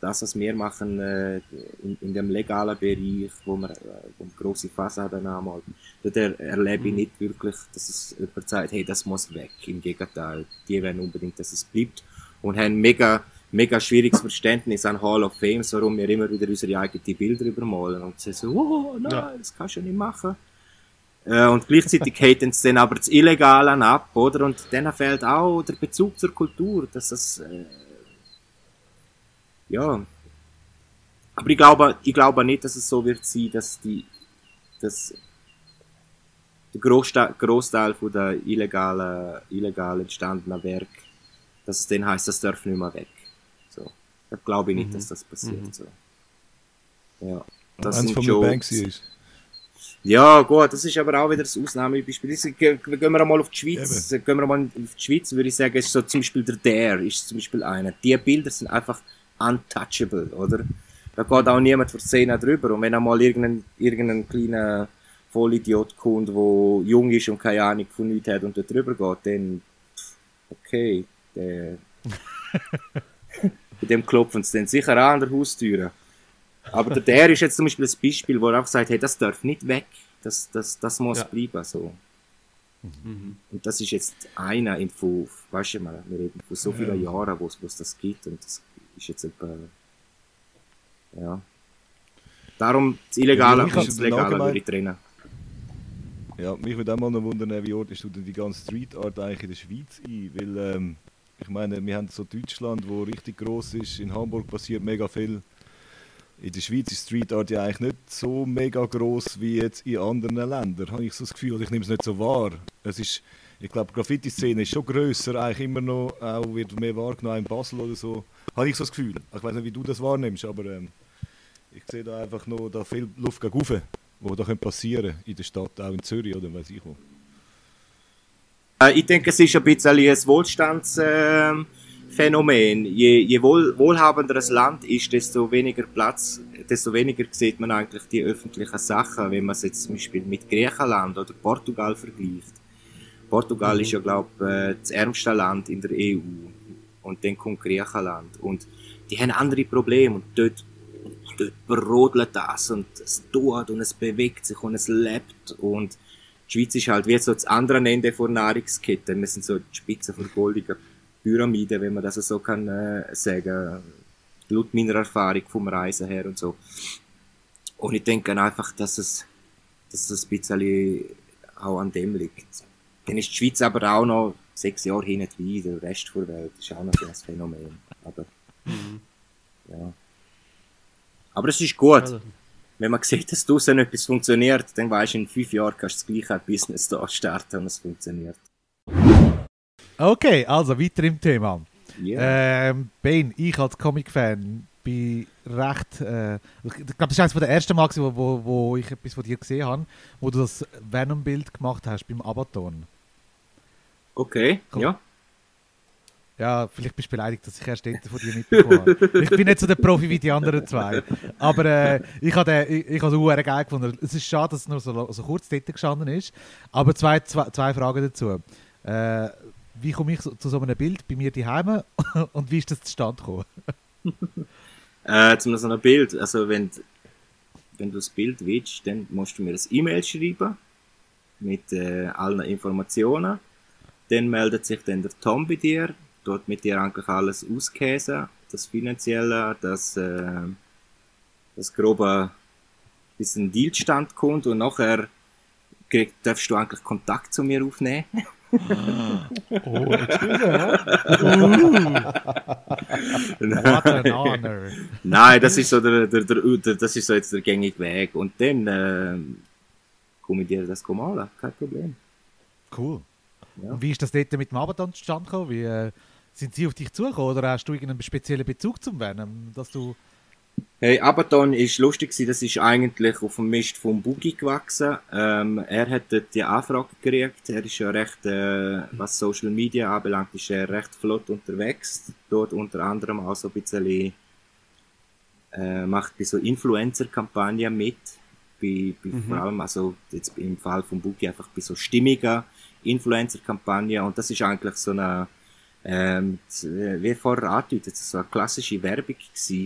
das, was wir machen, äh, in, in dem legalen Bereich, wo wir, äh, wo wir grosse Fassaden anmalen, dort er, erlebe ich mhm. nicht wirklich, dass es jemand sagt, hey, das muss weg. Im Gegenteil, die wollen unbedingt, dass es bleibt und haben mega mega schwieriges Verständnis an Hall of Fame, warum wir immer wieder unsere eigenen Bilder übermalen und sie so, oh nein, ja. das kannst du nicht machen. Äh, und gleichzeitig haten sie dann aber das Illegale ab, oder? Und dann fehlt auch der Bezug zur Kultur, dass das, äh, ja. Aber ich glaube, ich glaube nicht, dass es so wird sein, dass die, dass der Großteil, Großteil von der illegalen, illegal entstandenen Werk, dass es dann heisst, das darf nicht mehr weg. Da glaube ich nicht, mhm. dass das passiert. Mhm. So. Ja. Das Eins von Jokes. ist. Ja, gut, das ist aber auch wieder das Ausnahmebeispiel. Gehen wir einmal auf die Schweiz. Eben. Gehen wir mal auf die Schweiz, würde ich sagen, ist so zum Beispiel der Dare, ist zum Beispiel einer. Die Bilder sind einfach untouchable, oder? Da geht auch niemand vor Szene drüber. Und wenn einmal irgendein, irgendein kleiner Vollidiot kommt, der jung ist und keine Ahnung von nichts hat und da drüber geht, dann, okay, der, bei dem klopfen sie dann sicher an der Haustür. Aber der, der ist jetzt zum Beispiel ein Beispiel, wo er auch sagt, hey, das darf nicht weg, das, das, das muss ja. bleiben, so. Mhm. Und das ist jetzt einer in weißt du mal, wir reden von so vielen ja. Jahren, wo es das gibt und das ist jetzt etwa, ja. Darum das Illegale ja, und das Legale würde ich trennen. Ja, mich würde auch mal noch wundern, wie ordnest du denn die ganze Street Art eigentlich in der Schweiz ein? Weil, ähm, ich meine, wir haben so Deutschland, wo richtig groß ist. In Hamburg passiert mega viel. In der Schweiz ist Street Art ja eigentlich nicht so mega groß wie jetzt in anderen Ländern, habe ich so das Gefühl. Ich nehme es nicht so wahr. Es ist, ich glaube, Graffiti-Szene ist schon grösser, eigentlich immer noch, auch wird mehr wahrgenommen in Basel oder so. Habe ich so das Gefühl. Ich weiß nicht, wie du das wahrnimmst, aber ähm, ich sehe da einfach noch da viel Luft gegen rauf, wo da passieren könnte in der Stadt, auch in Zürich oder weiß ich wo. Äh, ich denke, es ist ein bisschen ein Wohlstandsphänomen. je, je wohl, wohlhabender ein Land ist, desto weniger Platz, desto weniger sieht man eigentlich die öffentlichen Sachen, wenn man es jetzt zum Beispiel mit Griechenland oder Portugal vergleicht. Portugal mhm. ist ja, glaube ich, äh, das ärmste Land in der EU. Und dann kommt Griechenland. Und die haben andere Probleme. Und dort, dort brodelt das und es tut und es bewegt sich und es lebt. Und die Schweiz ist halt wie so das andere Ende der Nahrungskette. Wir sind so die Spitze von goldiger Pyramide, wenn man das so kann äh, sagen. Laut meiner Erfahrung vom Reisen her und so. Und ich denke einfach, dass es, dass es ein bisschen auch an dem liegt. Dann ist die Schweiz aber auch noch sechs Jahre hinten wie der Rest der Welt. Das ist auch noch so ein Phänomen. Aber, mhm. ja. Aber es ist gut. Also. Wenn man sieht, dass draußen etwas funktioniert, dann weißt du, in fünf Jahren kannst du das gleiche Business da starten und es funktioniert. Okay, also weiter im Thema. Yeah. Ähm, Ben, ich als Comic-Fan bin recht. Äh, ich glaube, das war eines der ersten Mal, wo, wo, wo ich etwas von dir gesehen habe, wo du das Venom-Bild gemacht hast beim Abaton. Okay, Komm. ja. Ja, vielleicht bist du beleidigt, dass ich erst dort von dir mitbekommen habe. ich bin nicht so der Profi wie die anderen zwei. Aber äh, ich habe ich, ich es auch geil gefunden. Es ist schade, dass es nur so, so kurz dort gestanden ist. Aber zwei, zwei, zwei Fragen dazu. Äh, wie komme ich so, zu so einem Bild bei mir daheim und wie ist das zustande gekommen? äh, zu so einem Bild, also wenn, wenn du das Bild willst, dann musst du mir das E-Mail schreiben mit äh, allen Informationen dann meldet sich dann der Tom bei dir, dort mit dir eigentlich alles auskäsen, das Finanzielle, das, äh, das grobe, bis ein Dealstand kommt und nachher krieg, darfst du eigentlich Kontakt zu mir aufnehmen. oh, excuse, What an honor. Nein, das ist so der, der, der, das ist so jetzt der gängige Weg. Und dann äh, komme ich dir das malen, kein Problem. Cool. Ja. Wie ist das dort mit dem Abaddon zustande gekommen? Wie, äh, sind sie auf dich zugekommen oder hast du irgendeinen speziellen Bezug zum Venom, dass du... Hey, Abaddon ist lustig das ist eigentlich auf dem Mist vom Boogie gewachsen. Ähm, er hat dort die Anfrage gekriegt, er ist ja recht, äh, was Social Media anbelangt, ist er recht flott unterwegs. Dort unter anderem auch so ein bisschen, äh, macht bei so Influencer-Kampagnen mit. Bei, bei mhm. vor allem, also jetzt im Fall von Boogie einfach bei so stimmiger Influencer-Kampagne und das ist eigentlich so eine, ähm, wie vorher angedeutet, so eine klassische Werbung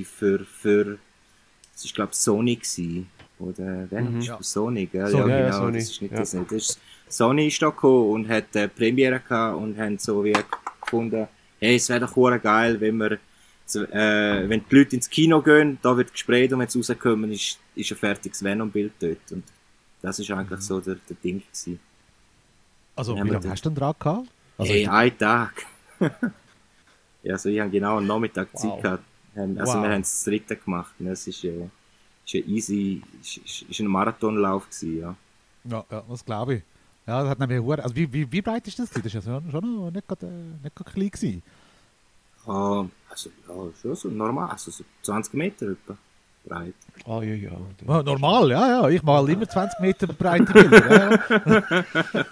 für, für, das ist glaube Sony gewesen. Oder wer mhm. ja. Sony, gell? Sony, ja, genau, Sony. das ist nicht ja. das nicht. Das ist, Sony ist da gekommen und hat äh, Premiere gehabt und haben so wie gefunden, hey, es wäre doch geil, wenn wir äh, wenn die Leute ins Kino gehen, da wird gesprayt und wenn sie rauskommen, ist, ist ein fertiges Venom-Bild dort. Und das ist eigentlich mhm. so der, der Ding gewesen. Also, wie lange hast du denn dran gehabt? Also, hey, einen Tag. ja, also ich habe genau einen Nachmittag wow. Zeit gehabt. Also wow. wir haben es das dritte gemacht. Es ist, äh, ist ein easy, ist, ist, ein Marathonlauf gewesen, ja. Ja, ja das glaube ich. Ja, das hat nämlich also wie, wie, wie breit ist das? Das ist ja schon, schon nicht gerade, äh, nicht klein gewesen. Uh, also, ja, schon so normal, also so 20 Meter etwa breit. Ah, ja, ja. Oh, normal, ja, ja. Ich mal immer 20 Meter breite Bilder. Ja.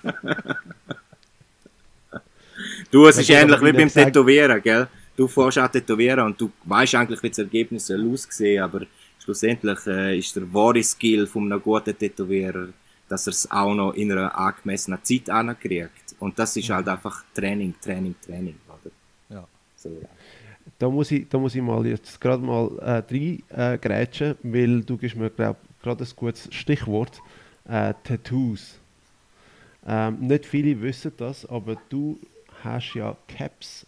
du, es ist ähnlich wie beim Tätowieren, gell? Du fährst auch tätowieren und du weißt eigentlich, wie das Ergebnis aussehen aber schlussendlich äh, ist der wahre Skill von einem guten Tätowierer, dass er es auch noch in einer angemessenen Zeit ankriegt. Und das ist halt einfach Training, Training, Training, oder? Ja. So, ja da muss ich, da muss ich mal jetzt gerade mal äh, rein äh, weil du gibst mir gerade ein gutes Stichwort. Äh, Tattoos. Ähm, nicht viele wissen das, aber du hast ja Caps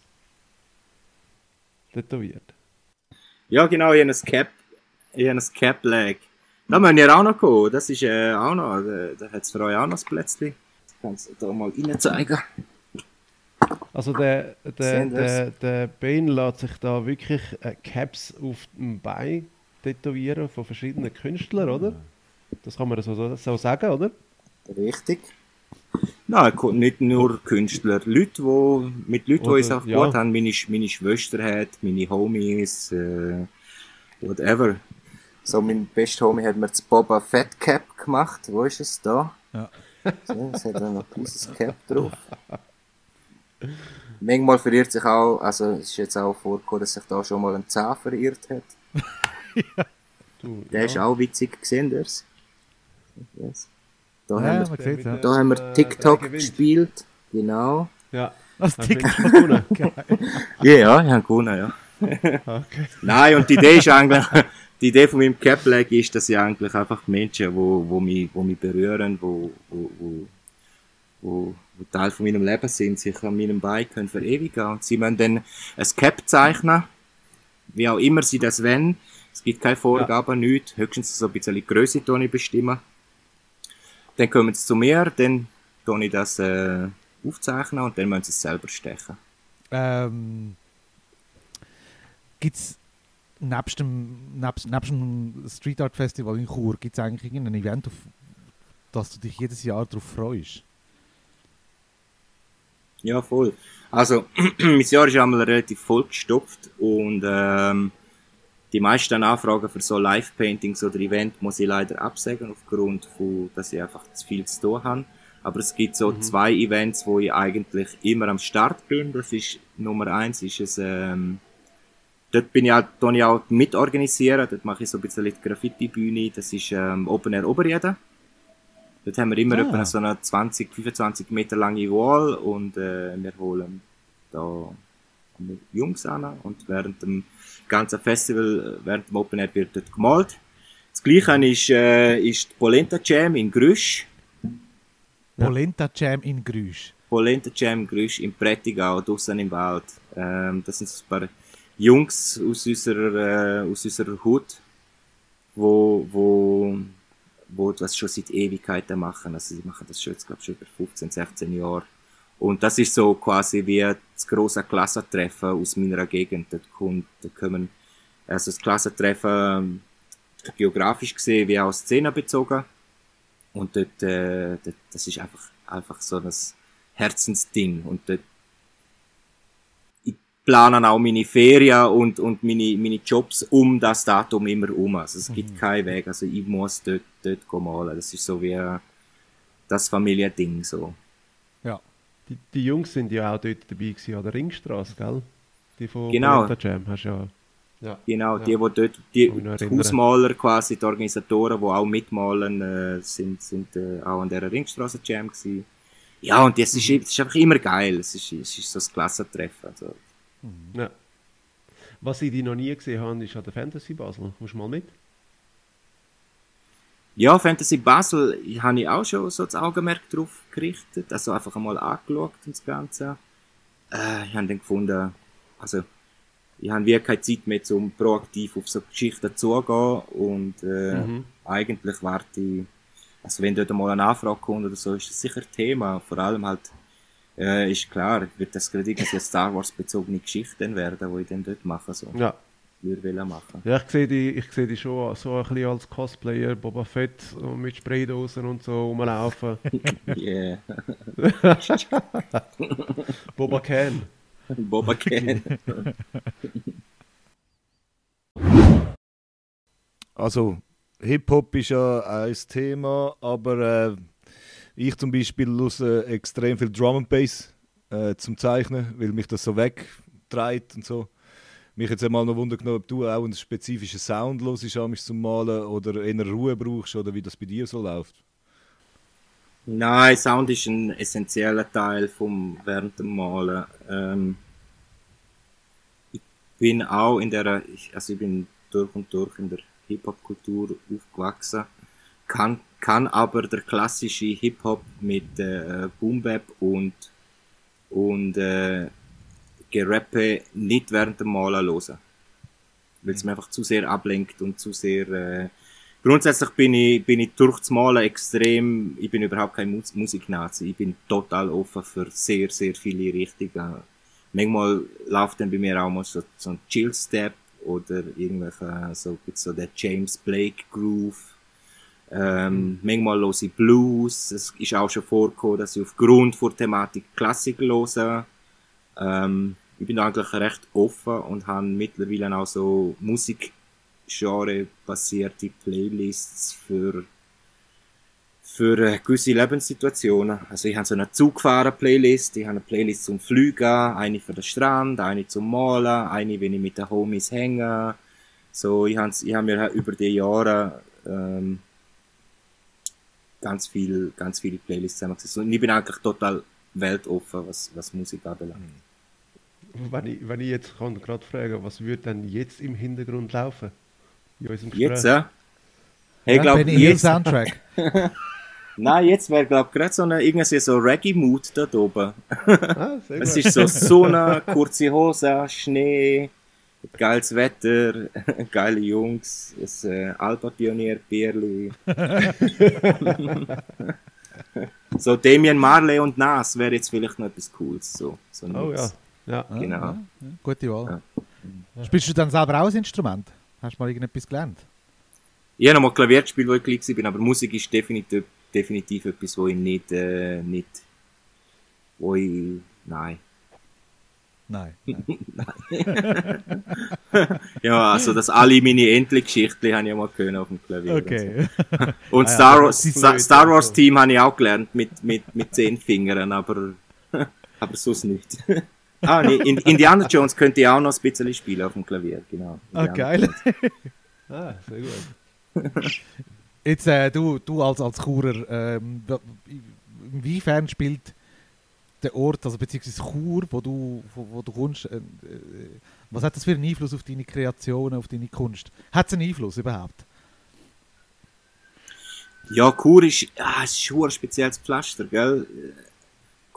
tätowiert. Ja, genau, ich ein Cap, ich habe Cap-Leg. Da müssen wir auch noch kommen. Das ist äh, auch noch, da, da hat es für euch auch noch ein Plätzchen. Das kannst du da mal rein zeigen. Also der, der, der, der Bane lässt sich da wirklich äh, Caps auf dem Bein tätowieren von verschiedenen Künstlern, oder? Das kann man so, so sagen, oder? Richtig. Nein, nicht nur Künstler. Leute, wo, mit Leuten, die uns auch ja. gut haben. Meine, meine Schwester hat, meine Homies, äh, whatever. So, mein bester Homie hat mir das Boba Fett Cap gemacht. Wo ist es da? Ja. So, es hat noch dieses Cap drauf. Manchmal verirrt sich auch, also es ist jetzt auch vorgekommen, dass sich da schon mal ein Zahn verirrt hat. Du, Der ist auch witzig gesehen. Yes. Da, Ja, haben wir, sieht ja. da haben wir Äh, TikTok gewinnt. gespielt. Genau. Ja. Das TikTok. Ja, ja, ich habe gewonnen, ja. Okay. Nein, und die Idee ist eigentlich, die Idee von meinem Cap Lag ist, dass ich eigentlich einfach Menschen, wo, wo mich, wo mich berühren, wo, wo, wo, wo, wo Teil von meinem Leben sind, sich an meinem Bein können verewigen. Und sie müssen dann ein Cap zeichnen, wie auch immer sie das wollen. Es gibt keine Vorgaben, nichts. Höchstens so ein bisschen die Größe bestimmen. Dann kommen sie zu mir, dann tue ich das äh, aufzeichnen und dann müssen sie es selber stechen. Ähm, gibt es nebst dem, nebst, nebst dem Street Art Festival in Chur, gibt es eigentlich irgendein Event, auf das du dich jedes Jahr darauf freust? Ja, voll. Also, mein Jahr ist einmal relativ vollgestopft und ähm, die meisten Anfragen für so Live-Paintings oder Event muss ich leider absagen, aufgrund von, dass ich einfach zu viel zu tun habe. Aber es gibt so zwei Events, wo ich eigentlich immer am Start bin. Das ist Nummer eins, ist es, ähm, dort bin ich auch, tue ich auch mitorganisieren. Dort mache ich so ein bisschen die Graffiti-Bühne. Das ist ähm, Open Air Oberjeden. Dort haben wir immer Ah. etwa so eine 20, 25 Meter lange Wall und äh, wir holen da Jungs an und während dem ganzen Festival, äh, während dem Open Air wird dort gemalt. Das gleiche ist, äh, ist die Polenta Jam in Grüsch. Polenta Jam in Grüsch. Polenta Jam Grüsch im Prättigau, draussen im Wald. Ähm, das sind so ein paar Jungs aus unserer, äh, aus unserer Hut, wo, wo, wo das schon seit Ewigkeiten machen. Also sie machen das schon jetzt, glaube ich, schon über 15, 16 Jahre. Und das ist so quasi wie das große Klassentreffen aus meiner Gegend. Dort, kommt, da kommen, also das Klassentreffen ähm, geografisch gesehen wie auch szenenbezogen. Und dort, äh, dort, das ist einfach, einfach so ein Herzensding. Und dort, ich plane auch meine Ferien und, und meine, meine Jobs um das Datum immer um. Also es gibt keinen Weg. Also ich muss dort, dort malen. Das ist so wie äh, das Familiending, so. Ja. Die, die Jungs sind ja auch dort dabei gewesen an der Ringstraße, gell? Die von Genau. Polenta Jam hast du ja. Ja. Genau, Ja. die, wo dort, die, die. Hausmaler quasi, die Organisatoren, die auch mitmalen, äh, sind, sind äh, auch an der Ringstraße Jam gewesen. Ja, und das ist, Mhm. es ist einfach immer geil. Es ist, es ist so ein Klassentreffen. Also. Ja. Was ich die noch nie gesehen habe, ist an der Fantasy Basel. Musst du mal mit? Ja, Fantasy Basel habe ich auch schon so das Augenmerk drauf gerichtet. Also einfach einmal angeschaut und das Ganze. Äh, ich habe dann gefunden, also ich habe wirklich keine Zeit mehr, um proaktiv auf so Geschichten zuzugehen. Und äh, Mhm. eigentlich warte ich, also wenn dort mal eine Anfrage kommt oder so, ist das sicher Thema. Vor allem halt, äh, ist klar, wird das gerade irgendwie eine Star Wars bezogene Geschichte dann werden, die ich dann dort mache, so, Ja. würde wollen machen. Ja, ich sehe die, ich sehe die schon so ein bisschen als Cosplayer, Boba Fett mit Spraydosen und so rumlaufen. Yeah. Boba Can. Boba Ken. Also, Hip-Hop ist ja ein Thema, aber äh, ich zum Beispiel höre extrem viel Drum and Bass äh, zum Zeichnen, weil mich das so wegtreibt und so. Mich jetzt einmal noch wundern ob du auch einen spezifischen Sound hörst, amigs zum Malen oder eher Ruhe brauchst oder wie das bei dir so läuft. Nein, Sound ist ein essentieller Teil vom während dem Malen. Ähm, ich bin auch in der, also ich bin durch und durch in der Hip-Hop-Kultur aufgewachsen, kann, kann aber der klassische Hip-Hop mit äh, Boom Bap und und äh, Gerappe nicht während dem Malen hören. Weil es mir einfach zu sehr ablenkt und zu sehr äh, Grundsätzlich bin ich, bin ich durch das Malen extrem, ich bin überhaupt kein Mus Musiknazi, ich bin total offen für sehr, sehr viele Richtungen. Manchmal läuft dann bei mir auch mal so, so ein Chill-Step oder irgendwelche, so, so der James Blake Groove. Ähm, manchmal höre ich Blues. Es ist auch schon vorgekommen, dass ich aufgrund der Thematik Klassik höre. Ähm, ich bin eigentlich recht offen und habe mittlerweile auch so Musikgenre-basierte Playlists für für äh, gewisse Lebenssituationen. Also ich habe so eine Zugfahren-Playlist, ich habe eine Playlist zum Fliegen, eine für den Strand, eine zum Malen, eine, wenn ich mit den Homies hänge. So, ich habe, ich habe mir halt über die Jahre ähm, ganz viel, ganz viele Playlists zusammengesetzt. Und ich bin eigentlich total weltoffen, was, was Musik anbelangt. Wenn ich, wenn ich jetzt kann gerade fragen, was würde denn jetzt im Hintergrund laufen? In unserem Gespräch? Jetzt, ja? Hey, ja, glaub, jetzt, Soundtrack. Nein, jetzt wäre, glaube ich, gerade so eine, irgendwie so Reggae-Mood da oben. Ah, es ist so Sonne, kurze Hose, Schnee, geiles Wetter, geile Jungs, ein äh, Alpa-Pionier-Bierli. so Damien Marley und Nas wäre jetzt vielleicht noch etwas Cooles. So, so oh ja. ja. Genau. Ja, ja. Gute Wahl. Ja. Spielst du dann selber auch ein Instrument? Hast du mal irgendetwas gelernt? Ich habe noch mal Klavier gespielt, wo ich klein war, aber Musik ist definitiv definitiv etwas, wo ich nicht, äh, nicht, wo ich, nein. Nein. nein. ja, also dass alle meine Entli-Geschichten habe ich mal können auf dem Klavier. Okay. Und, und ah, Star, Wars, Star, Star Wars Team habe ich auch gelernt mit, mit, mit zehn Fingern, aber, aber sonst nicht. ah, nee, Indiana Jones könnte ich auch noch ein bisschen spielen auf dem Klavier, genau. Ah, geil. ah, sehr gut. Jetzt, äh, du, du als, als Churer, ähm, inwiefern spielt der Ort, also beziehungsweise Chur, wo du, wo, wo du kommst, äh, äh, was hat das für einen Einfluss auf deine Kreation, auf deine Kunst? Hat es einen Einfluss überhaupt? Ja, Chur ist, ah, ist ein spezielles Pflaster, gell?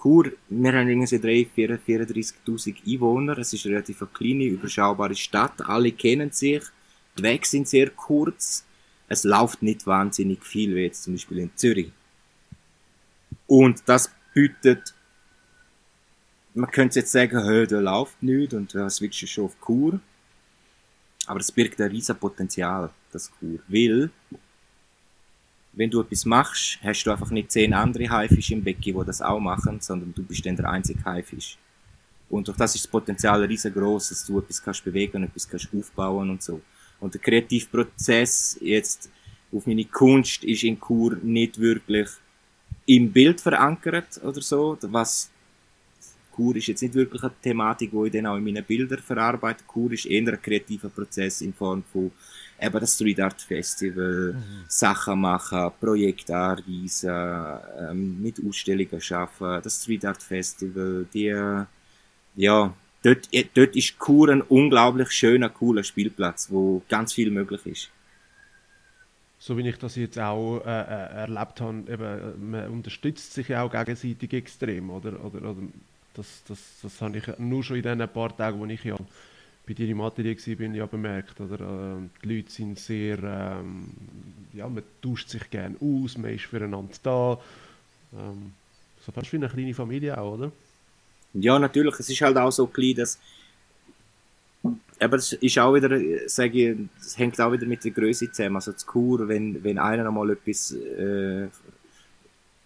Chur, wir haben irgendwie 34.000 Einwohner, es ist eine relativ kleine, überschaubare Stadt, alle kennen sich, die Wege sind sehr kurz, es läuft nicht wahnsinnig viel, wie jetzt zum Beispiel in Zürich. Und das bietet, man könnte jetzt sagen, hey, da läuft nichts und was willst du schon auf Kur? Aber es birgt ein riesen Potenzial, das Kur. Weil, wenn du etwas machst, hast du einfach nicht zehn andere Haifische im Becken, die das auch machen, sondern du bist dann der einzige Haifisch. Und durch das ist das Potenzial riesengroß, dass du etwas kannst bewegen, etwas kannst aufbauen und so. Und der Kreativprozess jetzt auf meine Kunst ist in Kur nicht wirklich im Bild verankert oder so. Was Kur ist jetzt nicht wirklich eine Thematik, die ich dann auch in meinen Bildern verarbeite. Kur ist eher ein kreativer Prozess in Form von eben das Street Art Festival, mhm. Sachen machen, Projekte anreisen, ähm, mit Ausstellungen schaffen, das Street Art Festival, die, ja, dort, dort ist Chur ein unglaublich schöner, cooler Spielplatz, wo ganz viel möglich ist. So wie ich das jetzt auch äh, äh erlebt habe, eben, man unterstützt sich ja auch gegenseitig extrem, oder? oder, oder das, das, das habe ich nur schon in den paar Tagen, wo ich ja bei dir im Atelier war, ja bemerkt. Oder? Äh, die Leute sind sehr, ähm, ja, man tauscht sich gerne aus, man ist füreinander da. Ähm, so fast wie eine kleine Familie auch, oder? Ja, natürlich. Es ist halt auch so klein, dass aber es ist auch wieder, sage ich, es hängt auch wieder mit der Größe zusammen. Also zu Kur, wenn, wenn einer einmal etwas äh,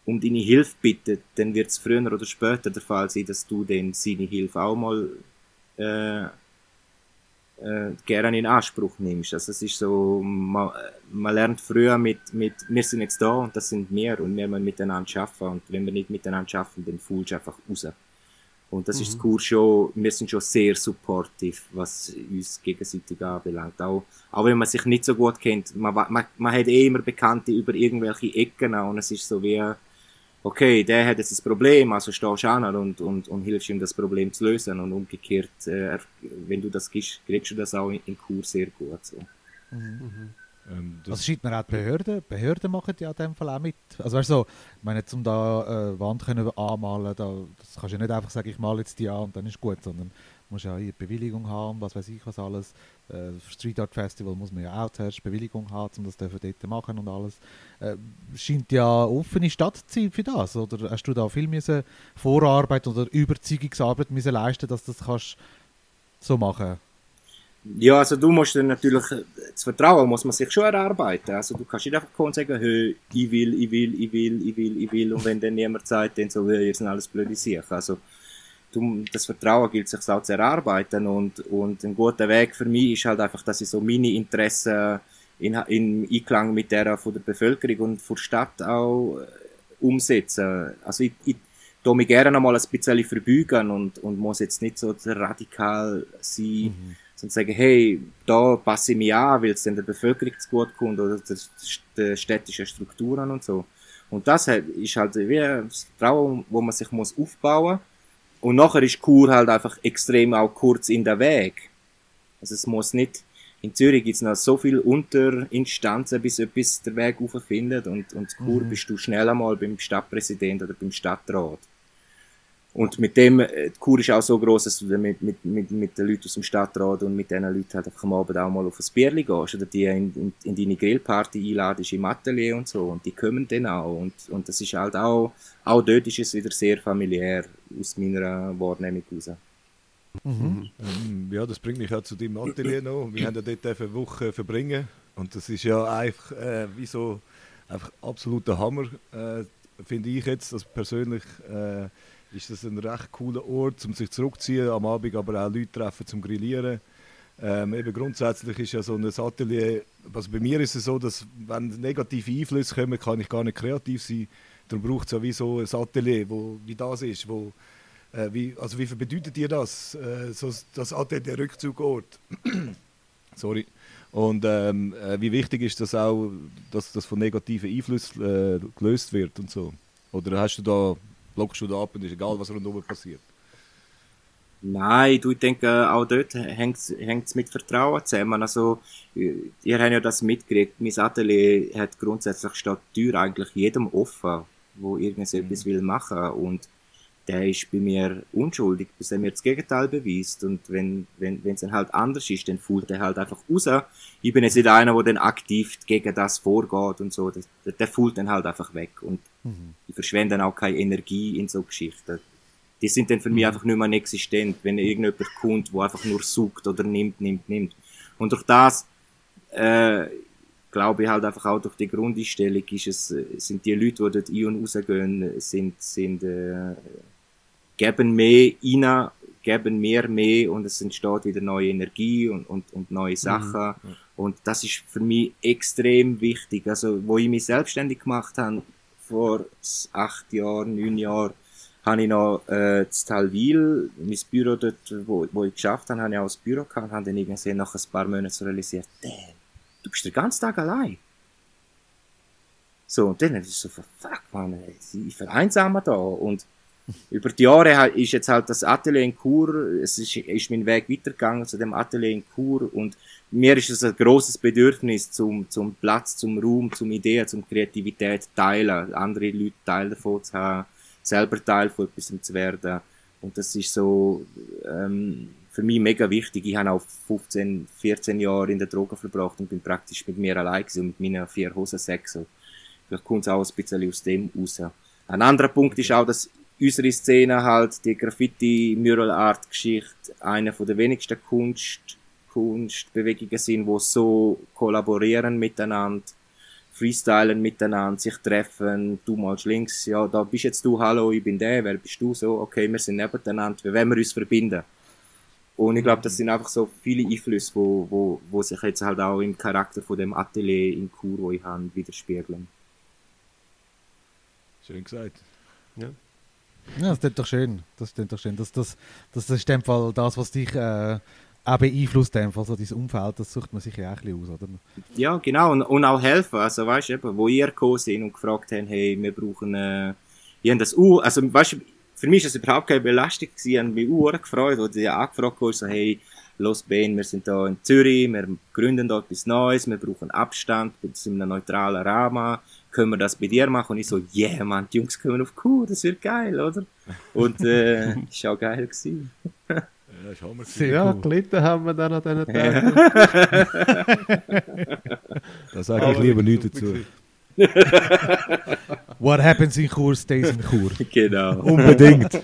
um deine Hilfe bittet, dann wird es früher oder später der Fall sein, dass du dann seine Hilfe auch mal äh, äh, gerne in Anspruch nimmst. Also es ist so, man, man lernt früher mit, mit, wir sind jetzt da und das sind wir und wir müssen miteinander arbeiten und wenn wir nicht miteinander arbeiten, dann fühlst du einfach raus. Und das mhm. ist das Kurs schon, wir sind schon sehr supportive, was uns gegenseitig anbelangt. Auch, auch wenn man sich nicht so gut kennt, man, man, man hat eh immer Bekannte über irgendwelche Ecken und es ist so wie, okay, der hat jetzt ein Problem, also stehst du an und, und, und hilfst ihm das Problem zu lösen und umgekehrt, äh, wenn du das kriegst, kriegst du das auch im Kurs sehr gut. So. Mhm. Ähm, das also schreibt man auch die Behörden. Behörden machen ja in dem Fall auch mit. Also weißt du, ich meine, um da äh, Wand können anmalen, da, das kannst du ja nicht einfach sagen, ich male jetzt die an und dann ist gut, sondern du musst ja eine Bewilligung haben, was weiß ich was alles. Äh, Street Art Festival muss man ja auch zuerst Bewilligung haben, um das dort machen und alles. Äh, scheint ja offene Stadt zu sein für das, oder hast du da viel müssen Vorarbeit oder Überzeugungsarbeit müssen leisten, dass das kannst so machen Ja, also du musst dann natürlich, das Vertrauen muss man sich schon erarbeiten. Also du kannst nicht einfach kommen und sagen, hey, ich will, ich will, ich will, ich will, ich will. Und wenn dann niemand sagt, dann so, hey, sind alles blöde Sachen. Also du, das Vertrauen gilt sich auch zu erarbeiten. Und, und ein guter Weg für mich ist halt einfach, dass ich so meine Interessen in, in Einklang mit der von der Bevölkerung und von der Stadt auch äh, umsetze. Also ich, ich da mich gerne noch mal ein bisschen verbeugen und, und muss jetzt nicht so radikal sein, mhm und sagen, hey, da passe ich mich an, weil es dann der Bevölkerung zu gut kommt oder den städtischen Strukturen und so. Und das ist halt wie ein Vertrauen, wo man sich muss aufbauen muss. Und nachher ist Kur halt einfach extrem auch kurz in der Weg. Also es muss nicht, in Zürich gibt es noch so viele Unterinstanzen, bis etwas der Weg auffindet und, und Kur mhm. bist du schnell einmal beim Stadtpräsident oder beim Stadtrat. Und mit dem, äh, die Kur ist auch so groß, dass du mit, mit, mit, mit den Leuten aus dem Stadtrat und mit diesen Leuten halt einfach am Abend auch mal auf ein Bierli gehst oder die in, in, in deine Grillparty einladest im Atelier und so. Und die kommen dann auch. Und, und das ist halt auch, auch dort ist es wieder sehr familiär aus meiner Wahrnehmung raus. Mhm. Ähm, ja, das bringt mich auch zu deinem Atelier noch. Wir haben ja dort eine Woche verbringen und das ist ja einfach äh, wie so einfach absoluter Hammer, äh, finde ich jetzt, also persönlich. Äh, ist das ein recht cooler Ort, um sich zurückzuziehen, am Abend aber auch Leute treffen zum Grillieren. Ähm, eben grundsätzlich ist ja so ein Atelier, also bei mir ist es so, dass wenn negative Einflüsse kommen, kann ich gar nicht kreativ sein. Darum braucht es ja wie so ein Atelier, wo, wie das ist, wo, äh, wie, also wie bedeutet dir das, äh, so, das Atelier, der Rückzugort? Sorry. Und ähm, äh, wie wichtig ist das auch, dass das von negativen Einflüssen äh, gelöst wird und so? Oder hast du da blockst du da ab und ist egal, was rundherum passiert. Nein, du, ich denke, auch dort hängt es mit Vertrauen zusammen. Also, ihr habt ja das mitgekriegt. Mein Atelier hat grundsätzlich statt Tür eigentlich jedem offen, wo irgendetwas mhm. will machen. Und der ist bei mir unschuldig, bis er mir das Gegenteil beweist. Und wenn, wenn, wenn es dann halt anders ist, dann fühlt er halt einfach raus. Ich bin jetzt nicht einer, der dann aktiv gegen das vorgeht und so. Der, der fühlt dann halt einfach weg. Und Mhm. Die verschwenden auch keine Energie in so Geschichten. Die sind dann für mich mhm. einfach nicht mehr existent, wenn irgendjemand kommt, der einfach nur sucht oder nimmt, nimmt, nimmt. Und durch das, äh, glaube ich halt einfach auch durch die Grundeinstellung ist es, sind die Leute, die dort ein- und rausgehen, sind, sind, äh, geben mehr rein, geben mehr mehr und es entsteht wieder neue Energie und, und, und neue mhm. Sachen. Mhm. Und das ist für mich extrem wichtig. Also, wo ich mich selbstständig gemacht habe, vor acht Jahren, neun Jahren, habe ich noch äh, in Talwil, mein Büro dort, wo, wo ich geschafft habe, habe ich auch ein Büro gehabt und habe dann irgendwie nach ein paar Monaten so realisiert, damn, du bist den ganzen Tag allein. So, und dann ist es so, fuck, man, ich vereinsame da. Und über die Jahre ist jetzt halt das Atelier in Chur, es ist, ist mein Weg weitergegangen zu dem Atelier in Chur und mir ist es ein großes Bedürfnis zum, zum Platz, zum Raum, zum Ideen, zum Kreativität teilen, andere Leute Teil davon zu haben, selber Teil von etwas zu werden. Und das ist so, ähm, für mich mega wichtig. Ich habe auch 15, 14 Jahre in der Droge verbracht und bin praktisch mit mir allein gewesen, mit meinen vier Hosensäcken. Vielleicht kommt es auch ein bisschen aus dem raus. Ein anderer Punkt ist auch, dass unsere Szene halt die Graffiti-Mural-Art-Geschichte eine von der wenigsten Kunst Kunstbewegungen sind, wo so kollaborieren miteinander, freestylen miteinander, sich treffen, du malst links, ja, da bist jetzt du, hallo, ich bin der, wer bist du, so, okay, wir sind nebeneinander, wie wollen wir uns verbinden? Und ich glaube, das sind einfach so viele Einflüsse, wo, wo, wo sich jetzt halt auch im Charakter von dem Atelier in Kur, wo ich habe, widerspiegeln. Schön gesagt. Ja. Ja, das klingt doch schön. Das klingt doch schön. Das, das, das ist dem Fall das, was dich äh, auch beeinflusst einfach so dieses Umfeld, das sucht man sich ja auch ein bisschen aus, oder? Ja, genau, und, und auch helfen, also weißt du, wo ihr gekommen sind und gefragt haben, hey, wir brauchen, äh, ihr das U, also weißt du, für mich war das überhaupt keine Belastung ich habe mich U gefreut, wo die angefragt haben, so, hey, los Ben, wir sind hier in Zürich, wir gründen dort etwas Neues, wir brauchen Abstand, wir sind in einem neutralen Rahmen, können wir das bei dir machen? Und ich so, yeah, man, die Jungs kommen auf Kuh, das wird geil, oder? Und, äh, ist auch geil gewesen. Ja, das haben wir Ja, cool. gelitten haben wir dann an diesen Tagen. da sage ich lieber nichts dazu. What happens in Chur stays in Chur. Genau. Unbedingt.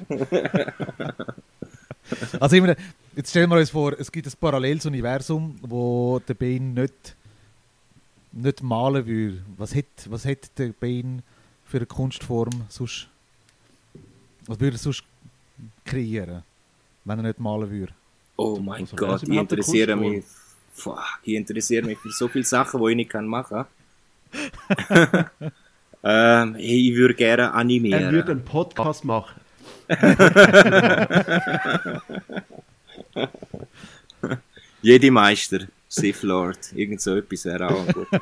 also ich meine, Jetzt stellen wir uns vor, es gibt ein paralleles Universum, wo der Bane nicht, nicht malen würde. Was hätte was der Bane für eine Kunstform sonst, was würde er sonst kreieren, wenn er nicht malen würde? Oh mein Also, Gott, eine interessieren Kunstform? mich. Fuck, die interessieren mich für so viele Sachen, die ich nicht kann machen ähm, hey, ich würde gerne Er animieren. würde einen Podcast machen. Jedi Meister, Sith Lord, irgend so etwas wäre auch gut.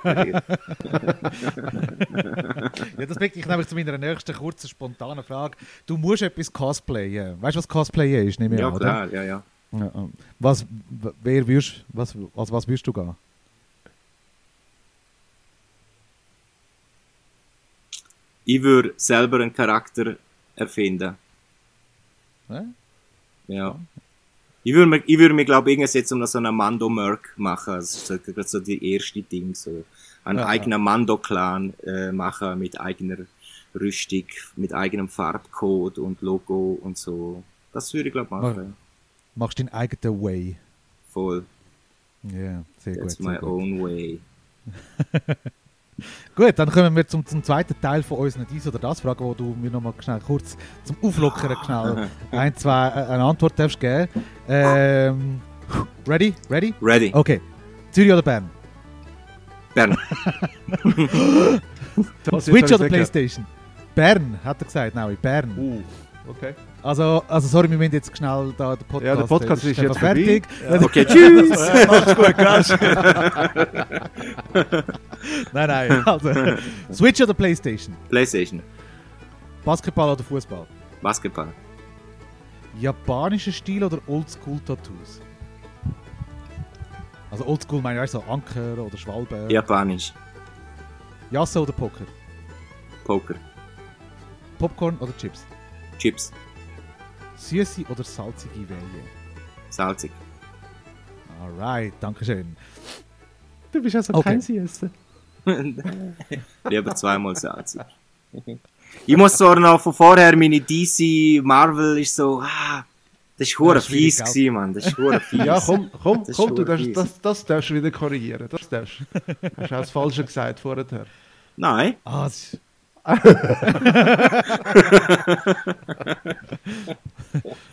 Ja, das bringt mich nämlich zu meiner nächsten kurzen, spontanen Frage. Du musst etwas cosplayen. Weißt du, was Cosplayen ist? Nehme ich ja, an, klar, ja, ja. Oder? Ja, ähm, was, wer würdest, was, als was würdest du gehen? Ich würde selber einen Charakter erfinden. Hä? Ja. Ich würde mir, ich würde mir glaube ich, irgendwas jetzt um so einen Mando-Merc machen. Das ist so, gerade so die erste Ding, so. Einen Ja, eigenen Mando-Clan äh, machen mit eigener Rüstung, mit eigenem Farbcode und Logo und so. Das würde ich glaube ich machen. Machst deinen eigenen Way. Voll. Ja, sehr That's gut. my Sehr gut. own way. gut, dann kommen wir zum, zum zweiten Teil von unseren Dies oder das Fragen, wo du mir noch mal schnell kurz zum Auflockern schnell ein, zwei, äh, eine Antwort darfst geben. Ähm, ready? Ready? Ready. Okay. Zürich oder Bern? Bern. Switch oder. Playstation? Bern, hat er gesagt, nein, Bern. Uh, okay. Also, also sorry, wir müssen jetzt schnell da den Podcast... Ja, der Podcast ist einfach jetzt fertig. Okay, tschüss. Mach's gut, Gas. Nein, nein, also Switch oder Playstation? Playstation. Basketball oder Fußball? Basketball. Japanischer Stil oder Oldschool-Tattoos? Also Oldschool meine ich so Anker oder Schwalbe. Japanisch. Jasse oder Poker? Poker. Popcorn oder Chips? Chips. Süße oder salzige Welle? Salzig. Alright, danke schön. Du bist also Okay. kein Süßer. Lieber zweimal salzig. Ich muss zwar noch von vorher meine DC Marvel ist so, ah, das ist hure fies gewesen, Mann. Das ist hure fies. Ja, komm, komm, Das komm, du fies. das, das darfst du wieder korrigieren. Das darfst du. Hast du auch das Falsche gesagt vorher. Nein. Ah, das ist...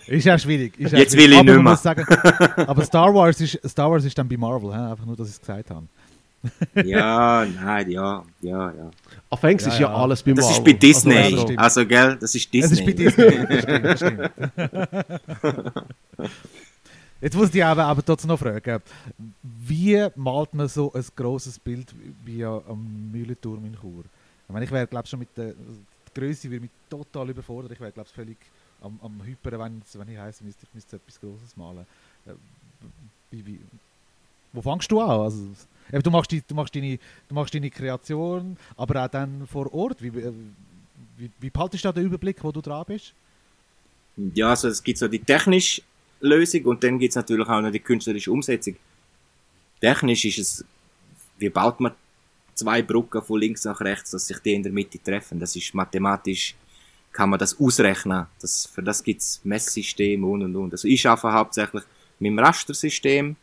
ist ja schwierig. Ist ja Jetzt schwierig. will ich aber nicht mehr. Sagen, aber Star Wars, ist, Star Wars ist dann bei Marvel, hä? einfach nur, dass ich es gesagt habe. Ja, nein, ja, ja, ja. Auf Englisch Ja, ist ja ja. alles bei Das Marvel. ist bei Disney. ja, das Also, gell, das ist Es ist bei Disney. Disney. Das stimmt, das stimmt. Jetzt muss ich aber, aber trotzdem noch fragen, wie malt man so ein grosses Bild wie am Mühlenturm in Chur? Ich meine, ich wäre, glaube schon mit der, die Größe würde mich total überfordern. Ich wäre, glaube völlig am, am Hyperen, wenn, wenn ich heiße, müsste ich müsste etwas Grosses malen. Äh, Wie, wie, wo fängst du an? Also, eben, du, machst die, du, machst deine, du machst deine Kreation, aber auch dann vor Ort. Wie, äh, wie, wie behaltest du da den Überblick, wo du dran bist? Ja, also es gibt so die technische Lösung und dann gibt es natürlich auch noch die künstlerische Umsetzung. Technisch ist es, wie baut man zwei Brücken von links nach rechts, dass sich die in der Mitte treffen. Das ist mathematisch, kann man das ausrechnen. Das, für das gibt es Messsysteme und und und. Also ich arbeite hauptsächlich mit dem Rastersystem.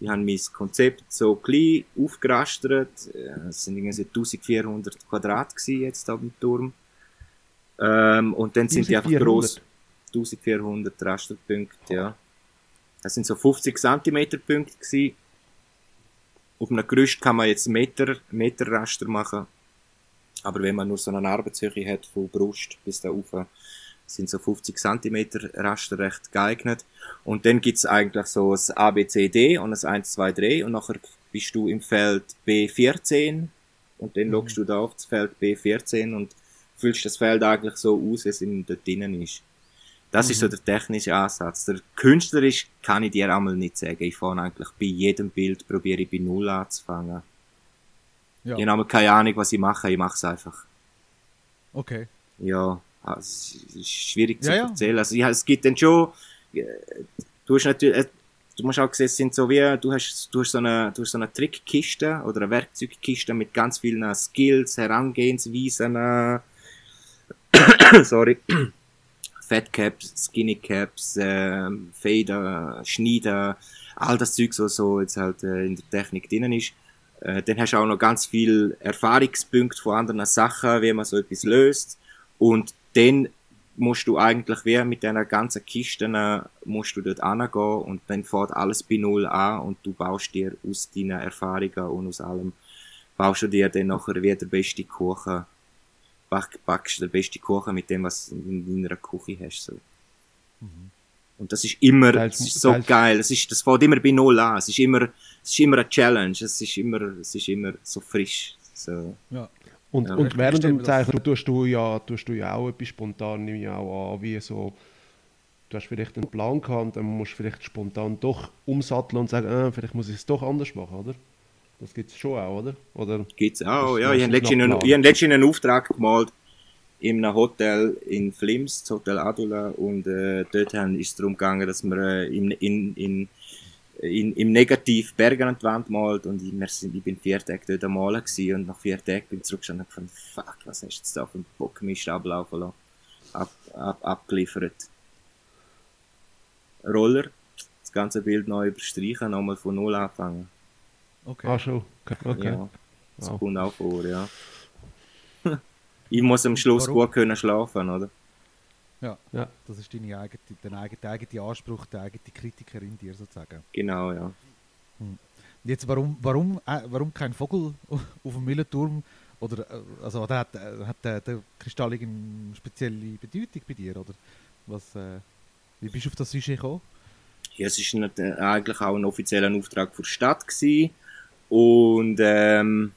Ich habe mein Konzept so klein aufgerastert. Äh, Es sind irgendwie 1400 Quadrat gewesen jetzt auf dem Turm. Ähm, und dann sind die einfach 1400? groß. 1400 Rasterpunkte, ja. Das sind so 50 cm Punkte gewesen. Auf einem Gerüst kann man jetzt Meter, Meter Raster machen. Aber wenn man nur so eine Arbeitshöhe hat, von Brust bis da rauf, sind so 50 cm Raster recht geeignet. Und dann gibt's eigentlich so ein ABCD und ein 1, 2, 3 und nachher bist du im Feld B14 und dann loggst du da auf das Feld B14 und füllst das Feld eigentlich so aus, wie es in dort drinnen ist. Das ist so der technische Ansatz. Der künstlerisch kann ich dir einmal nicht sagen. Ich fange eigentlich bei jedem Bild, probiere ich bei Null anzufangen. Ja. Ich habe keine Ahnung, was ich mache, ich mache es einfach. Okay. Ja, also, es ist schwierig zu Ja, ja. erzählen. Also, ja, es gibt dann schon, äh, du hast natürlich, äh, du musst auch sehen, es sind so wie, du hast, du hast so eine, du hast so eine Trickkiste oder eine Werkzeugkiste mit ganz vielen Skills, Herangehensweisen, äh, sorry, Fat Caps, Skinny Caps, äh, Fader, Schneiden, all das Zeug, was so jetzt halt äh, in der Technik drinnen ist. Äh, dann hast du auch noch ganz viel Erfahrungspunkte von anderen Sachen, wie man so etwas löst. Und dann musst du eigentlich wie mit deiner ganzen Kiste äh, musst du dort angehen und dann fährt alles bei Null an und du baust dir aus deinen Erfahrungen und aus allem, baust du dir dann nachher wieder der beste Kuchen, back, backst den besten Kuchen mit dem, was du in deiner Küche hast. So. Mhm. Und das ist immer das ist so geil. Es ist, das fährt immer bei Null an. Es ist immer, es ist immer eine Challenge. Es ist immer, es ist immer so frisch. So. Ja. Und, ja, und während dem Zeichen tust du, ja, tust du ja auch etwas spontan, nehme ich auch an, wie so, du hast vielleicht einen Plan gehabt, dann musst du vielleicht spontan doch umsatteln und sagen, äh, vielleicht muss ich es doch anders machen, oder? Das gibt es schon auch, oder? oder gibt es auch, ja. Ich habe letztens einen Auftrag gemalt in einem Hotel in Flims, das Hotel Adula, und äh, dort ist es darum gegangen, dass wir äh, in, in, in in, im Negativ Berge an die Wand malt und ich, wir sind, ich bin vier Tage dort am Malen gewesen und nach vier Tagen bin ich zurückgestanden und gefunden, fuck, was hast du jetzt da für einen Bockmist ablaufen lassen, ab, ab, abgeliefert. Roller, das ganze Bild neu überstreichen, nochmal von Null anfangen. Okay. Ah, schon. Okay. Ja, das wow. kommt auch vor, ja. ich muss am Schluss Warum? gut können schlafen, oder? Ja, ja. das ist deine eigene, dein eigene, eigene Anspruch, der eigene Kritiker in dir sozusagen. Genau, ja. Hm. Jetzt, warum, warum, äh, warum kein Vogel auf dem Mühlenturm? Oder, äh, also, oder hat, äh, hat der, der Kristall eine spezielle Bedeutung bei dir? Oder was, äh, wie bist du auf das Sujet gekommen? Ja, es war äh, eigentlich auch ein offizieller Auftrag für die Stadt. Gewesen. Und ähm,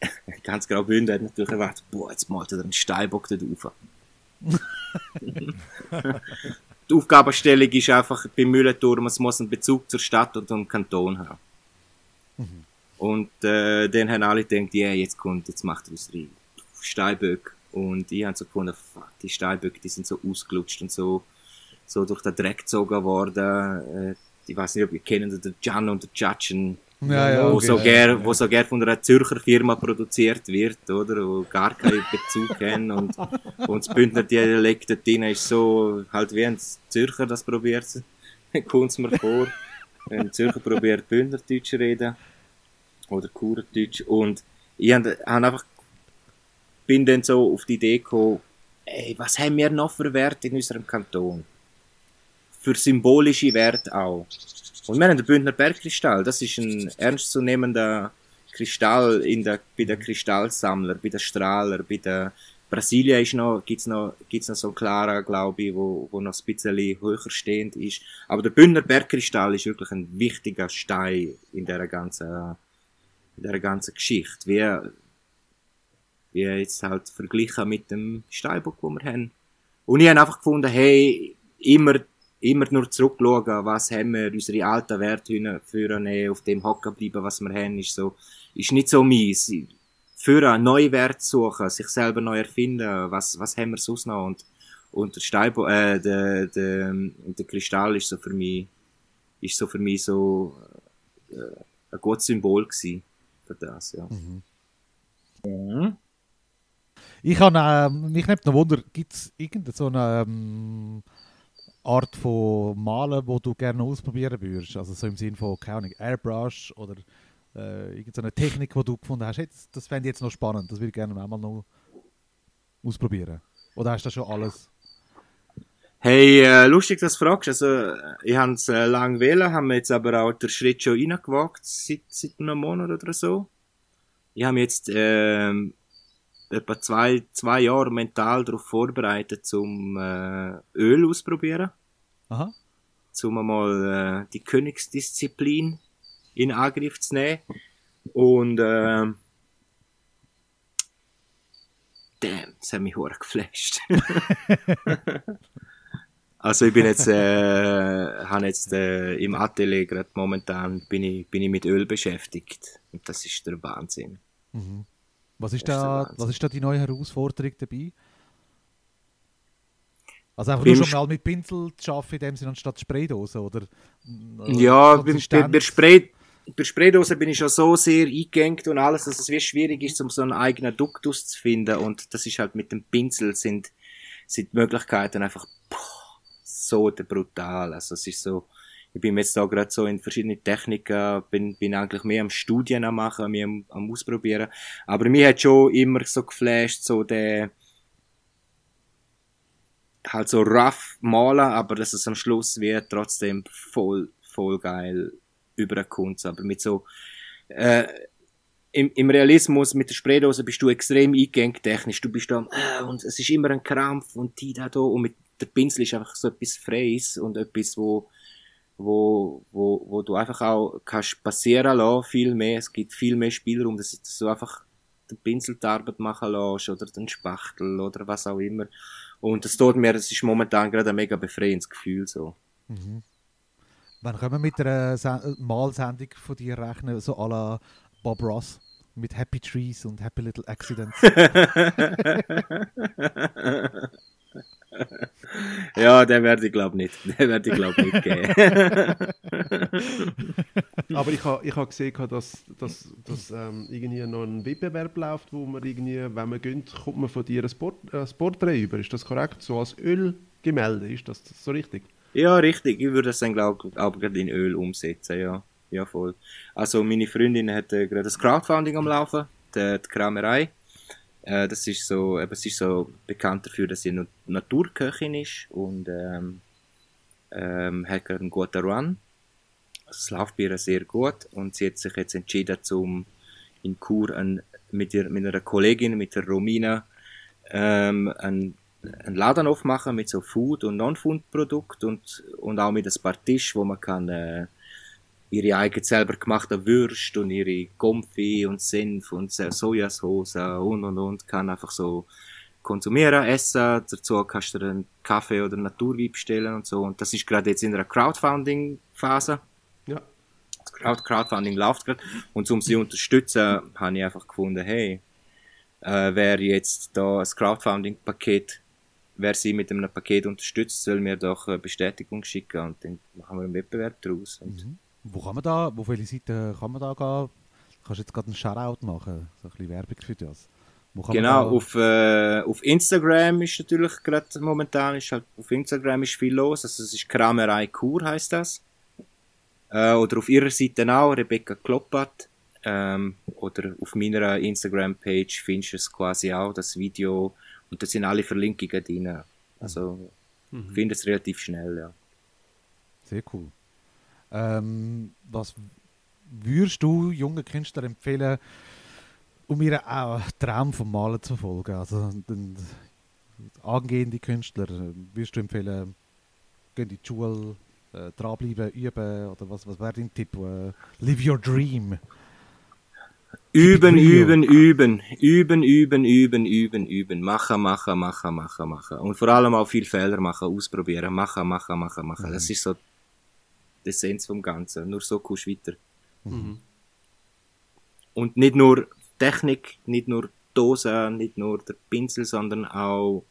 ganz genau Bünde hat natürlich erwartet, boah, jetzt malt er einen Steinbock da drauf. die Aufgabenstellung ist einfach beim Mühlenturm, es muss einen Bezug zur Stadt und zum Kanton haben. Mhm. Und äh, dann haben alle gedacht, ja, yeah, jetzt kommt, jetzt macht er unsere Steinböcke. Und ich habe so gefunden, fuck, die Steinböcke, die sind so ausgelutscht und so, so durch den Dreck gezogen worden. Äh, ich weiß nicht, ob ihr kennt, der Jan und der Judge, ja, ja, wo, okay, so gern, ja. wo so gern von einer Zürcher Firma produziert wird, oder? Wo gar keinen Bezug haben und, und das Bündner Dialekt dort drin ist so, halt wie ein Zürcher das probiert, kommt es mir vor. Ein Zürcher probiert Bündnerdeutsch reden. Oder Kurerdeutsch. Und ich hab, hab einfach, bin dann so auf die Idee gekommen, ey, was haben wir noch für Werte in unserem Kanton? Für symbolische Werte auch. Und wir haben den Bündner Bergkristall. Das ist ein ernstzunehmender Kristall in der, bei den Kristallsammler, bei den Strahler, bei der Brasilien ist noch, gibt's noch, gibt's noch so einen klaren, glaube ich, wo, wo noch ein bisschen höher stehend ist. Aber der Bündner Bergkristall ist wirklich ein wichtiger Stein in der ganzen, in der ganzen Geschichte. Wie, wie jetzt halt verglichen mit dem Steinbock, den wir haben. Und ich habe einfach gefunden, hey, immer immer nur zurückschauen, was haben wir, unsere alten Werte führen, auf dem hocken bleiben, was wir haben, ist so, ist nicht so mies. Für einen neuen Wert suchen, sich selber neu erfinden, was, was haben wir sonst noch und, und der Steinbo, äh, der, der, der Kristall ist so für mich, ist so für mich so, äh, ein gutes Symbol gewesen für das, ja. Mhm. Mhm. Ich habe, äh, mich nimmt noch Wunder, gibt es irgendeine so eine, ähm, Art von Malen, wo du gerne ausprobieren würdest? Also so im Sinne von, keine Ahnung, Airbrush oder äh, irgendeine Technik, die du gefunden hast, hey, das, fände ich jetzt noch spannend, das würde ich gerne einmal noch ausprobieren. Oder hast du das schon alles? Hey, äh, lustig, dass du fragst. Also, ich habe es äh, lange wählen, haben wir jetzt aber auch den Schritt schon reingewagt, seit, seit einem Monat oder so. Ich habe jetzt äh, etwa zwei, zwei Jahre mental darauf vorbereitet, zum äh, Öl ausprobieren. Aha. Zum einmal äh, die Königsdisziplin in Angriff zu nehmen. Und äh, damn, das hat mich hoch geflasht. also ich bin jetzt, äh, habe jetzt äh, im Atelier gerade momentan bin ich, bin ich mit Öl beschäftigt. Und das ist der Wahnsinn. Mhm. Was ist, da, was ist da die neue Herausforderung dabei? Also einfach nur schon mal mit Pinsel zu arbeiten, in dem Sinne anstatt Spraydose, oder? Ja, bei, bei, bei, Spray, bei Spraydose bin ich schon so sehr eingegangen und alles, dass es wie schwierig ist, um so einen eigenen Duktus zu finden und das ist halt mit dem Pinsel sind sind die Möglichkeiten einfach boah, so brutal. Also es ist so, ich bin jetzt da gerade so in verschiedene Techniken, bin, bin eigentlich mehr am Studien am machen, mehr am, am Ausprobieren. Aber mir hat schon immer so geflasht, so der, halt so rough malen, aber dass es am Schluss wird trotzdem voll, voll geil überkommt. Aber mit so, äh, im, im Realismus mit der Spraydose bist du extrem eingegangen technisch. Du bist da, äh, und es ist immer ein Krampf und die da, da und mit der Pinsel ist einfach so etwas Freies und etwas, wo, wo, wo, wo du einfach auch kannst passieren lassen, viel mehr. Es gibt viel mehr Spielraum, dass du einfach den Pinsel die Arbeit machen lässt oder den Spachtel oder was auch immer. Und das tut mir, das ist momentan gerade ein mega befreiendes Gefühl so. Mhm. Wann können wir mit einer Malsendung von dir rechnen, so à la Bob Ross? Mit Happy Trees und Happy Little Accidents. ja, der werde ich glaube nicht. Der werde ich glaube nicht geben. Aber ich habe ich ha gesehen, dass, dass, dass ähm, irgendwie noch ein Wettbewerb läuft, wo man irgendwie, wenn man gönnt, kommt man von dir ein, Port, ein Porträt über. Ist das korrekt? So als Ölgemälde, ist das so richtig? Ja, richtig. Ich würde das dann, glaube ich, aber in Öl umsetzen, ja. Ja, voll. Also, meine Freundin hat äh, gerade das Crowdfunding am Laufen, die, die Kramerei. Äh, das ist so, eben, sie ist so bekannt dafür, dass sie Naturköchin ist und ähm, ähm, hat einen guten Run. Also, es läuft bei ihr sehr gut und sie hat sich jetzt entschieden, zum in Chur ein, mit, ihr, mit einer Kollegin, mit der Romina, ähm, einen einen Laden aufmachen mit so Food- und Non-Food-Produkten und, und auch mit ein paar Tisch, wo man kann äh, ihre eigen selber gemachten Würste und ihre Comfy und Senf und Sojasauce und und und kann einfach so konsumieren, essen. Dazu kannst du einen Kaffee oder Naturwein bestellen und so. Und das ist gerade jetzt in einer Crowdfunding-Phase. Ja. Das Crowd Crowdfunding läuft gerade. Und um sie zu unterstützen, habe ich einfach gefunden, hey, äh, wer jetzt da ein Crowdfunding-Paket wer sie mit einem Paket unterstützt, soll mir doch eine Bestätigung schicken und dann machen wir einen Wettbewerb daraus. Mhm. Wo kann man da, wo welche Seite kann man da gehen? Kannst du jetzt gerade einen Shoutout machen, so ein bisschen Werbung für das? genau, auf, äh, auf Instagram ist natürlich gerade momentan, ist halt, auf Instagram ist viel los, also es ist Kramerei Kur heißt das. Äh, oder auf ihrer Seite auch, Rebecca Kloppert. Ähm, oder auf meiner Instagram-Page findest du es quasi auch, das Video und da sind alle Verlinkungen drin. Also, mhm. ich finde es relativ schnell, ja. Sehr cool. Ähm, was würdest du jungen Künstlern empfehlen, um ihren äh, Traum vom Malen zu verfolgen? Also, den, angehende Künstler, würdest du empfehlen, gehen in die Schule, äh, dranbleiben, üben? Oder was, was wäre dein Tipp? Äh, live your dream. Üben, üben, üben, üben, üben, üben, üben, üben, machen, machen, machen, machen, machen. Und vor allem auch viel Fehler machen, ausprobieren, machen, machen, machen, machen. Mhm. Das ist so die Essenz vom Ganzen. Nur so kommst du weiter. Mhm. Und nicht nur Technik, nicht nur Dose, nicht nur der Pinsel, sondern auch,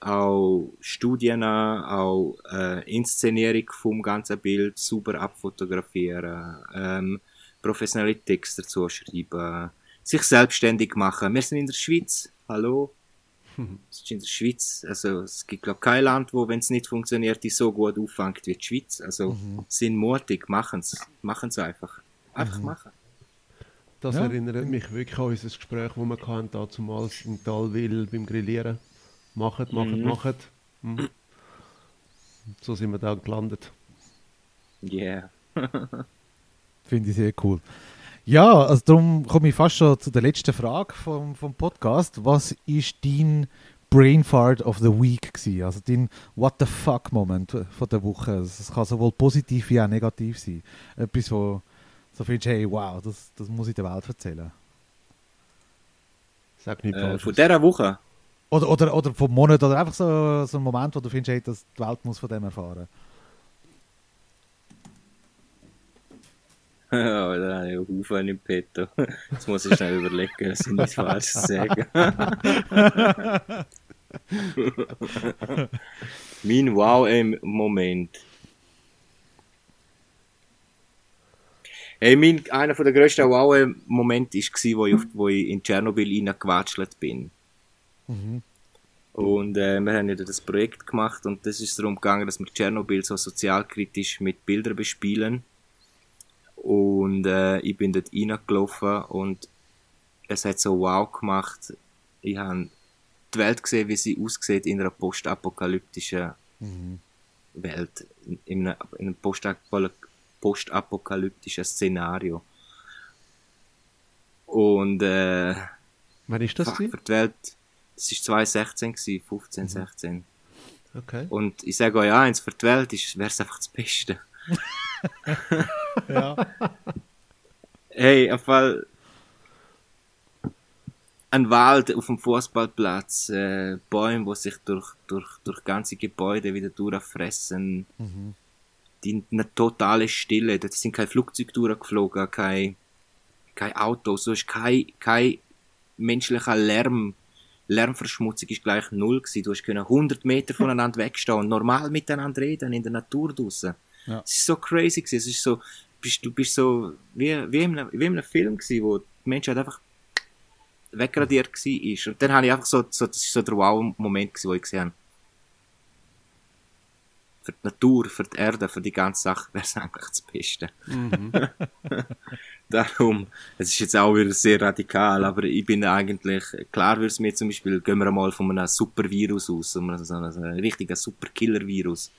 auch Studien, auch äh, Inszenierung vom ganzen Bild, super abfotografieren. Ähm, professionelle Texte dazu schreiben, sich selbstständig machen. Wir sind in der Schweiz, hallo? Es ist in der Schweiz, also es gibt glaube kein Land, wo, wenn es nicht funktioniert, die so gut auffängt wie die Schweiz. Also mhm. sind mutig, machen es, machen es einfach, einfach mhm. machen. Das ja. erinnert mich wirklich an unser Gespräch, das wir hatten, damals in Talwil beim Grillieren. Machen, machen, mhm. machen. Mhm. So sind wir da gelandet. Yeah. Finde ich sehr cool. Ja, also darum komme ich fast schon zu der letzten Frage vom, vom Podcast. Was ist dein Brain Fart of the Week gewesen? Also dein What the fuck Moment von der Woche. Es kann sowohl positiv wie auch negativ sein. Etwas, wo so findest, hey, wow, das, das muss ich der Welt erzählen. Sag nicht äh, Von dieser Woche? Oder, oder, oder vom Monat, oder einfach so, so ein Moment, wo du findest, hey, das, die Welt muss von dem erfahren. Ja, da habe ich einen Haufen im Petto. Jetzt muss ich schnell überlegen, dass ich nichts Falsches sage. mein Wow-Moment. Hey, mein, einer der grössten Wow-Momente war, wo ich, wo ich in Tschernobyl reingewatschelt bin. Mhm. Und äh, wir haben ja das Projekt gemacht und das ist darum gegangen, dass wir Tschernobyl so sozialkritisch mit Bildern bespielen. Und äh, ich bin dort reingelaufen und es hat so wow gemacht. Ich habe die Welt gesehen, wie sie aussieht in einer postapokalyptischen Mhm. Welt, in, in einem, in einem postapokalyptischen Szenario. Und äh, Wann ist das? fuck, für die Welt, das war 2016, gewesen, 15, 16. Okay. Und ich sage euch eins, für die Welt wäre es einfach das Beste. Ja. Hey, auf Fall ein Wald auf dem Fußballplatz, äh, Bäume, die sich durch, durch, durch ganze Gebäude wieder durchfressen, Mhm. die eine totale Stille, da sind keine Flugzeuge durchgeflogen, kein, kein Auto, so ist kein, kein menschlicher Lärm, Lärmverschmutzung ist gleich null gewesen. Du hast können 100 Meter voneinander wegstehen und normal miteinander reden in der Natur draussen. Ja. Es ist so crazy gewesen. Es ist so, bist, du bist so, wie, wie, in einem, wie in einem Film gewesen, wo die Menschheit einfach wegradiert war. Und dann habe ich einfach so, so das ist so der Wow-Moment wo ich gesehen habe, für die Natur, für die Erde, für die ganze Sache wäre es eigentlich das Beste. Mhm. Darum, es ist jetzt auch wieder sehr radikal, aber ich bin eigentlich, klar würde es mir zum Beispiel, gehen wir mal von einem Supervirus aus, so einem, so einem richtigen Superkiller-Virus.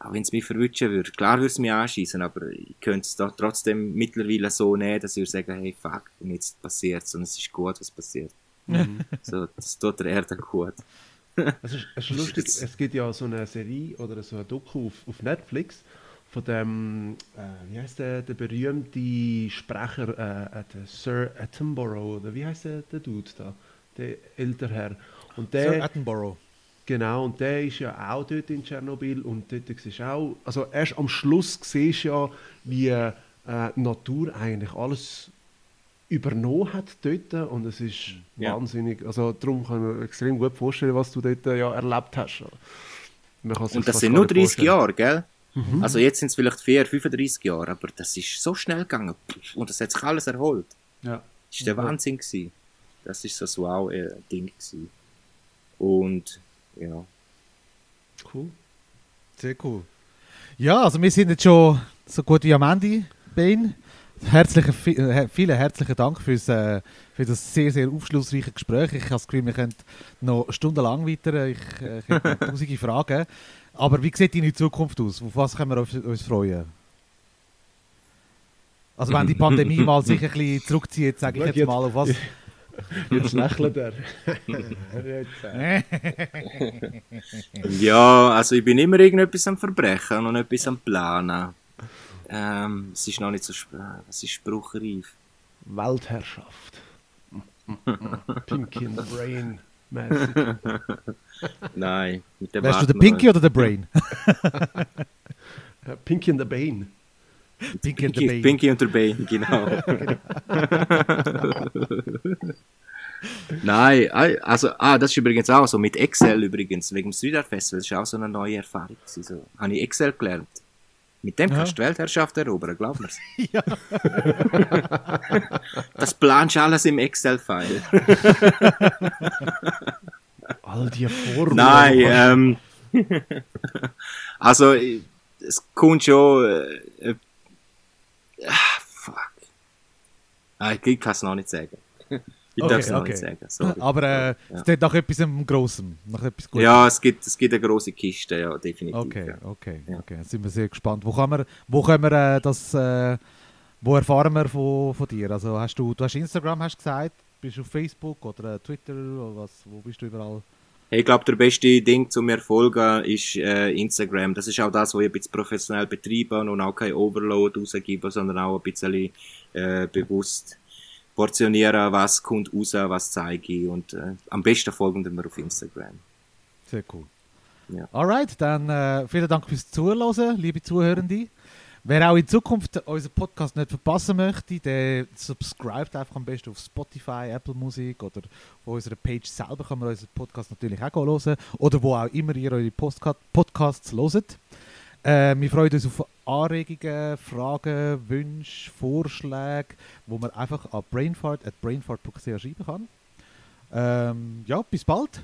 Auch wenn es mich verwünschen würde, klar würde es mich anschießen, aber ich könnte es doch trotzdem mittlerweile so nehmen, dass ich würde sagen, hey, fuck, und jetzt passiert's und es ist gut, was passiert. So, das tut der Erde gut. Es ist, es ist lustig, es gibt ja so eine Serie oder so ein Doku auf, auf Netflix von dem, äh, wie heißt der, der berühmte Sprecher, äh, äh, der Sir Attenborough, oder wie heißt der, der Dude da, der ältere Herr. Und der, Sir Attenborough. Genau, und der ist ja auch dort in Tschernobyl und dort siehst du auch, also erst am Schluss siehst du ja, wie äh, Natur eigentlich alles übernommen hat dort und es ist Ja. wahnsinnig, also darum kann mir extrem gut vorstellen, was du dort äh, ja erlebt hast. Man Und das sind nur nicht 30 vorstellen. Jahre, gell? Also jetzt sind es vielleicht 4, 35 Jahre, aber das ist so schnell gegangen. Und das hat sich alles erholt. Ja. Das war der Wahnsinn. Gewesen. Das ist so ein Wow-Ding. Und ja. Cool. Sehr cool. Ja, also wir sind jetzt schon so gut wie am Ende, Ben. Herzliche, vi- äh, vielen herzlichen Dank fürs, äh, für das sehr, sehr aufschlussreiche Gespräch. Ich habe das Gefühl, wir können noch stundenlang weiter. Ich, äh, ich habe tausende Fragen. Aber wie sieht deine Zukunft aus? Auf was können wir uns, uns freuen? Also wenn die Pandemie mal sich ein bisschen zurückzieht, sage ich jetzt mal, auf was... Jetzt lächelt er. Ja, also ich bin immer irgendetwas am Verbrechen und etwas am Planen. Ähm, es ist noch nicht so, sp- es ist spruchreif. Weltherrschaft. Pinky in the Brain. Nein, mit dem Wärst du der Pinky oder der Brain? Pinky in the Bane. Pinky and the Pinky, Brain. Pinky und der Bane, genau. Nein, ei, also, ah, das ist übrigens auch so, mit Excel übrigens, wegen dem Street Art Festival, das war auch so eine neue Erfahrung. So, habe ich Excel gelernt. Mit dem Ja. kannst du die Weltherrschaft erobern, glaub mir's. Ja. Das planst du alles im Excel-File. All die Formeln. Nein, ähm, also, es kommt schon, äh, äh, ah, fuck. Ah, ich kann es noch nicht sagen. Ich Okay, darf es noch okay. nicht sagen, sorry. Aber äh, Ja. es klingt nach etwas Grossem, nach etwas Gutem. Ja, es gibt, es gibt eine große Kiste, ja, definitiv. Okay, Ja. okay, Ja. okay. Jetzt sind wir sehr gespannt. Wo können wir, wo können wir äh, das, äh, wo erfahren wir von, von dir? Also hast du, du hast Instagram, hast du gesagt, bist du auf Facebook oder äh, Twitter oder was? Wo bist du überall? Hey, ich glaube, der beste Ding zum Erfolgen ist äh, Instagram. Das ist auch das, was ich ein bisschen professionell betreibe und auch kein Overload rausgebe, sondern auch ein bisschen äh, bewusst portionieren, was kommt raus, was zeige ich. Und äh, am besten folgen wir auf Instagram. Sehr cool. Ja. Alright, dann äh, vielen Dank fürs Zuhören, liebe Zuhörende. Wer auch in Zukunft unseren Podcast nicht verpassen möchte, der subscribt einfach am besten auf Spotify, Apple Music oder auf unserer Page selber kann man unseren Podcast natürlich auch hören. Oder wo auch immer ihr eure Postca Podcasts hört. Äh, wir freuen uns auf Anregungen, Fragen, Wünsche, Vorschläge, wo man einfach an brainfart.brainfart.ch schreiben kann. Ähm, ja, bis bald.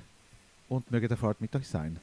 und möge der Fahrt mit euch sein.